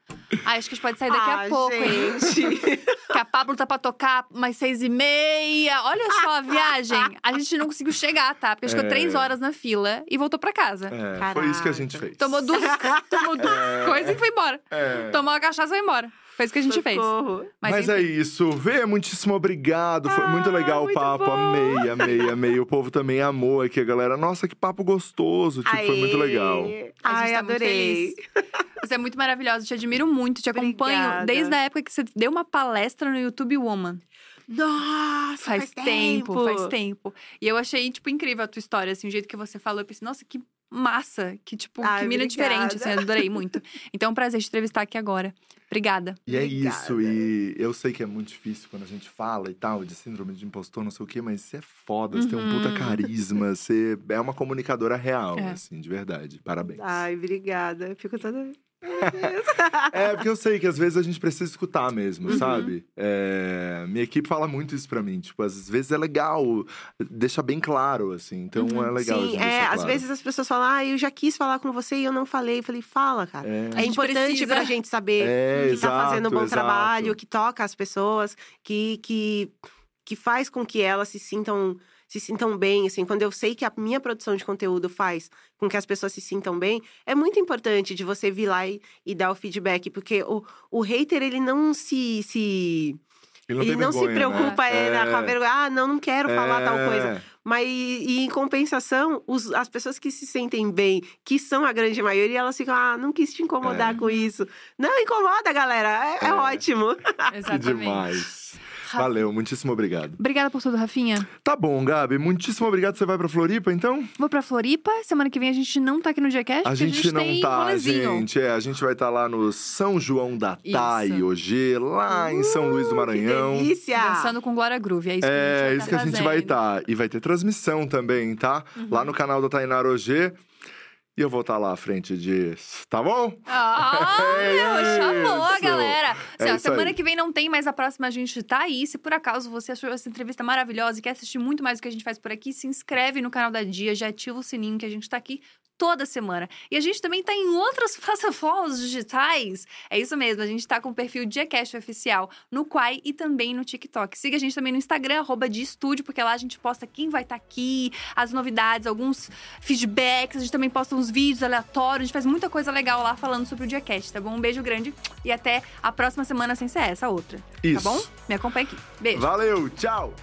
Ai, acho que a gente pode sair daqui Ah, a pouco, hein? gente. [laughs] Que a Pablo tá pra tocar mais seis e meia. Olha só a viagem. A gente não conseguiu chegar, tá? Porque ficou É. três horas na fila e voltou pra casa. É, foi isso que a gente fez. Tomou duas, [laughs] tomou duas coisas e foi embora. É. Tomou a cachaça e foi embora. Foi isso que a gente fez. Socorro. Mas, Mas, é isso. Vê, muitíssimo obrigado. Foi muito Ah, legal o muito papo. bom. Amei, amei, amei. O povo também amou aqui, a galera. Nossa, que papo gostoso. Tipo, foi muito legal. A gente Ai, tá muito adorei. Você é muito maravilhosa, te admiro muito, te acompanho Obrigada. desde a época que você deu uma palestra no YouTube Woman. Nossa, Faz, tempo, faz tempo. E eu achei, tipo, incrível a tua história, assim, o jeito que você falou. Eu pensei, nossa, que massa, que, tipo, Ai, que mina diferente, assim, eu adorei [laughs] muito. Então é um prazer te entrevistar aqui agora. Obrigada. E é Obrigada. isso, e eu sei que é muito difícil quando a gente fala e tal, de síndrome de impostor, não sei o quê, mas você é foda, você tem um puta Uhum. carisma, você é uma comunicadora real, É. assim, de verdade. Parabéns. Ai, obrigada. Fico toda. [laughs] É, porque eu sei que às vezes a gente precisa escutar mesmo, Uhum. sabe? É, minha equipe fala muito isso pra mim. Tipo, às vezes é legal, deixa bem claro, assim. Então Uhum. é legal. Sim, é, deixar às claro. vezes as pessoas falam, ah, eu já quis falar com você e eu não falei. Eu falei, fala, cara. É, É importante precisa. pra gente saber É, que tá fazendo um bom exato, trabalho, exato. que toca as pessoas, que, que, que faz com que elas se sintam se sintam bem, assim, quando eu sei que a minha produção de conteúdo faz com que as pessoas se sintam bem, é muito importante de você vir lá e, e dar o feedback, porque o, o hater, ele não se, se Ele ele tem não se vergonha, né? preocupa é, na- com a vergonha, ah, não, não quero falar tal coisa. É. Mas, e em compensação, os- as pessoas que se sentem bem, que são a grande maioria, elas ficam, ah, não quis te incomodar É. com isso. Não, incomoda, galera. É, é É. ótimo. [laughs] Que Exatamente. demais. Rafa. Valeu, muitíssimo obrigado. Obrigada por tudo, Rafinha. Tá bom, Gabi, muitíssimo obrigado. Você vai pra Floripa, então? Vou pra Floripa. Semana que vem a gente não tá aqui no Diacast. A porque gente, não tem tá, rolezinho. gente. É, a gente vai estar lá no São João da Isso. Tai, OG, lá em São Luís do Maranhão. Que delícia! Dançando com Glória Groove. É isso que a gente É, isso tá que a gente vai fazendo. estar. E vai ter transmissão também, tá? Uhum. Lá no canal da Tainara OG. E eu vou estar lá à frente disso, tá bom? Ah, [laughs] É chamou a galera. Assim, É ó, semana aí. que vem não tem, mas a próxima a gente tá aí. Se por acaso você achou essa entrevista maravilhosa e quer assistir muito mais do que a gente faz por aqui, se inscreve no canal da Dia, já ativa o sininho que a gente tá aqui toda semana. E a gente também tá em outras [laughs] plataformas digitais. É isso mesmo, a gente tá com o perfil Diacast Oficial no Quai e também no TikTok. Siga a gente também no Instagram, arroba de estúdio, porque lá a gente posta quem vai estar aqui, as novidades, alguns feedbacks. A gente também posta uns vídeos aleatórios, a gente faz muita coisa legal lá falando sobre o Diacast, tá bom? Um beijo grande e até a próxima semana sem ser essa, outra. Isso. Tá bom? Me acompanha aqui. Beijo. Valeu, tchau!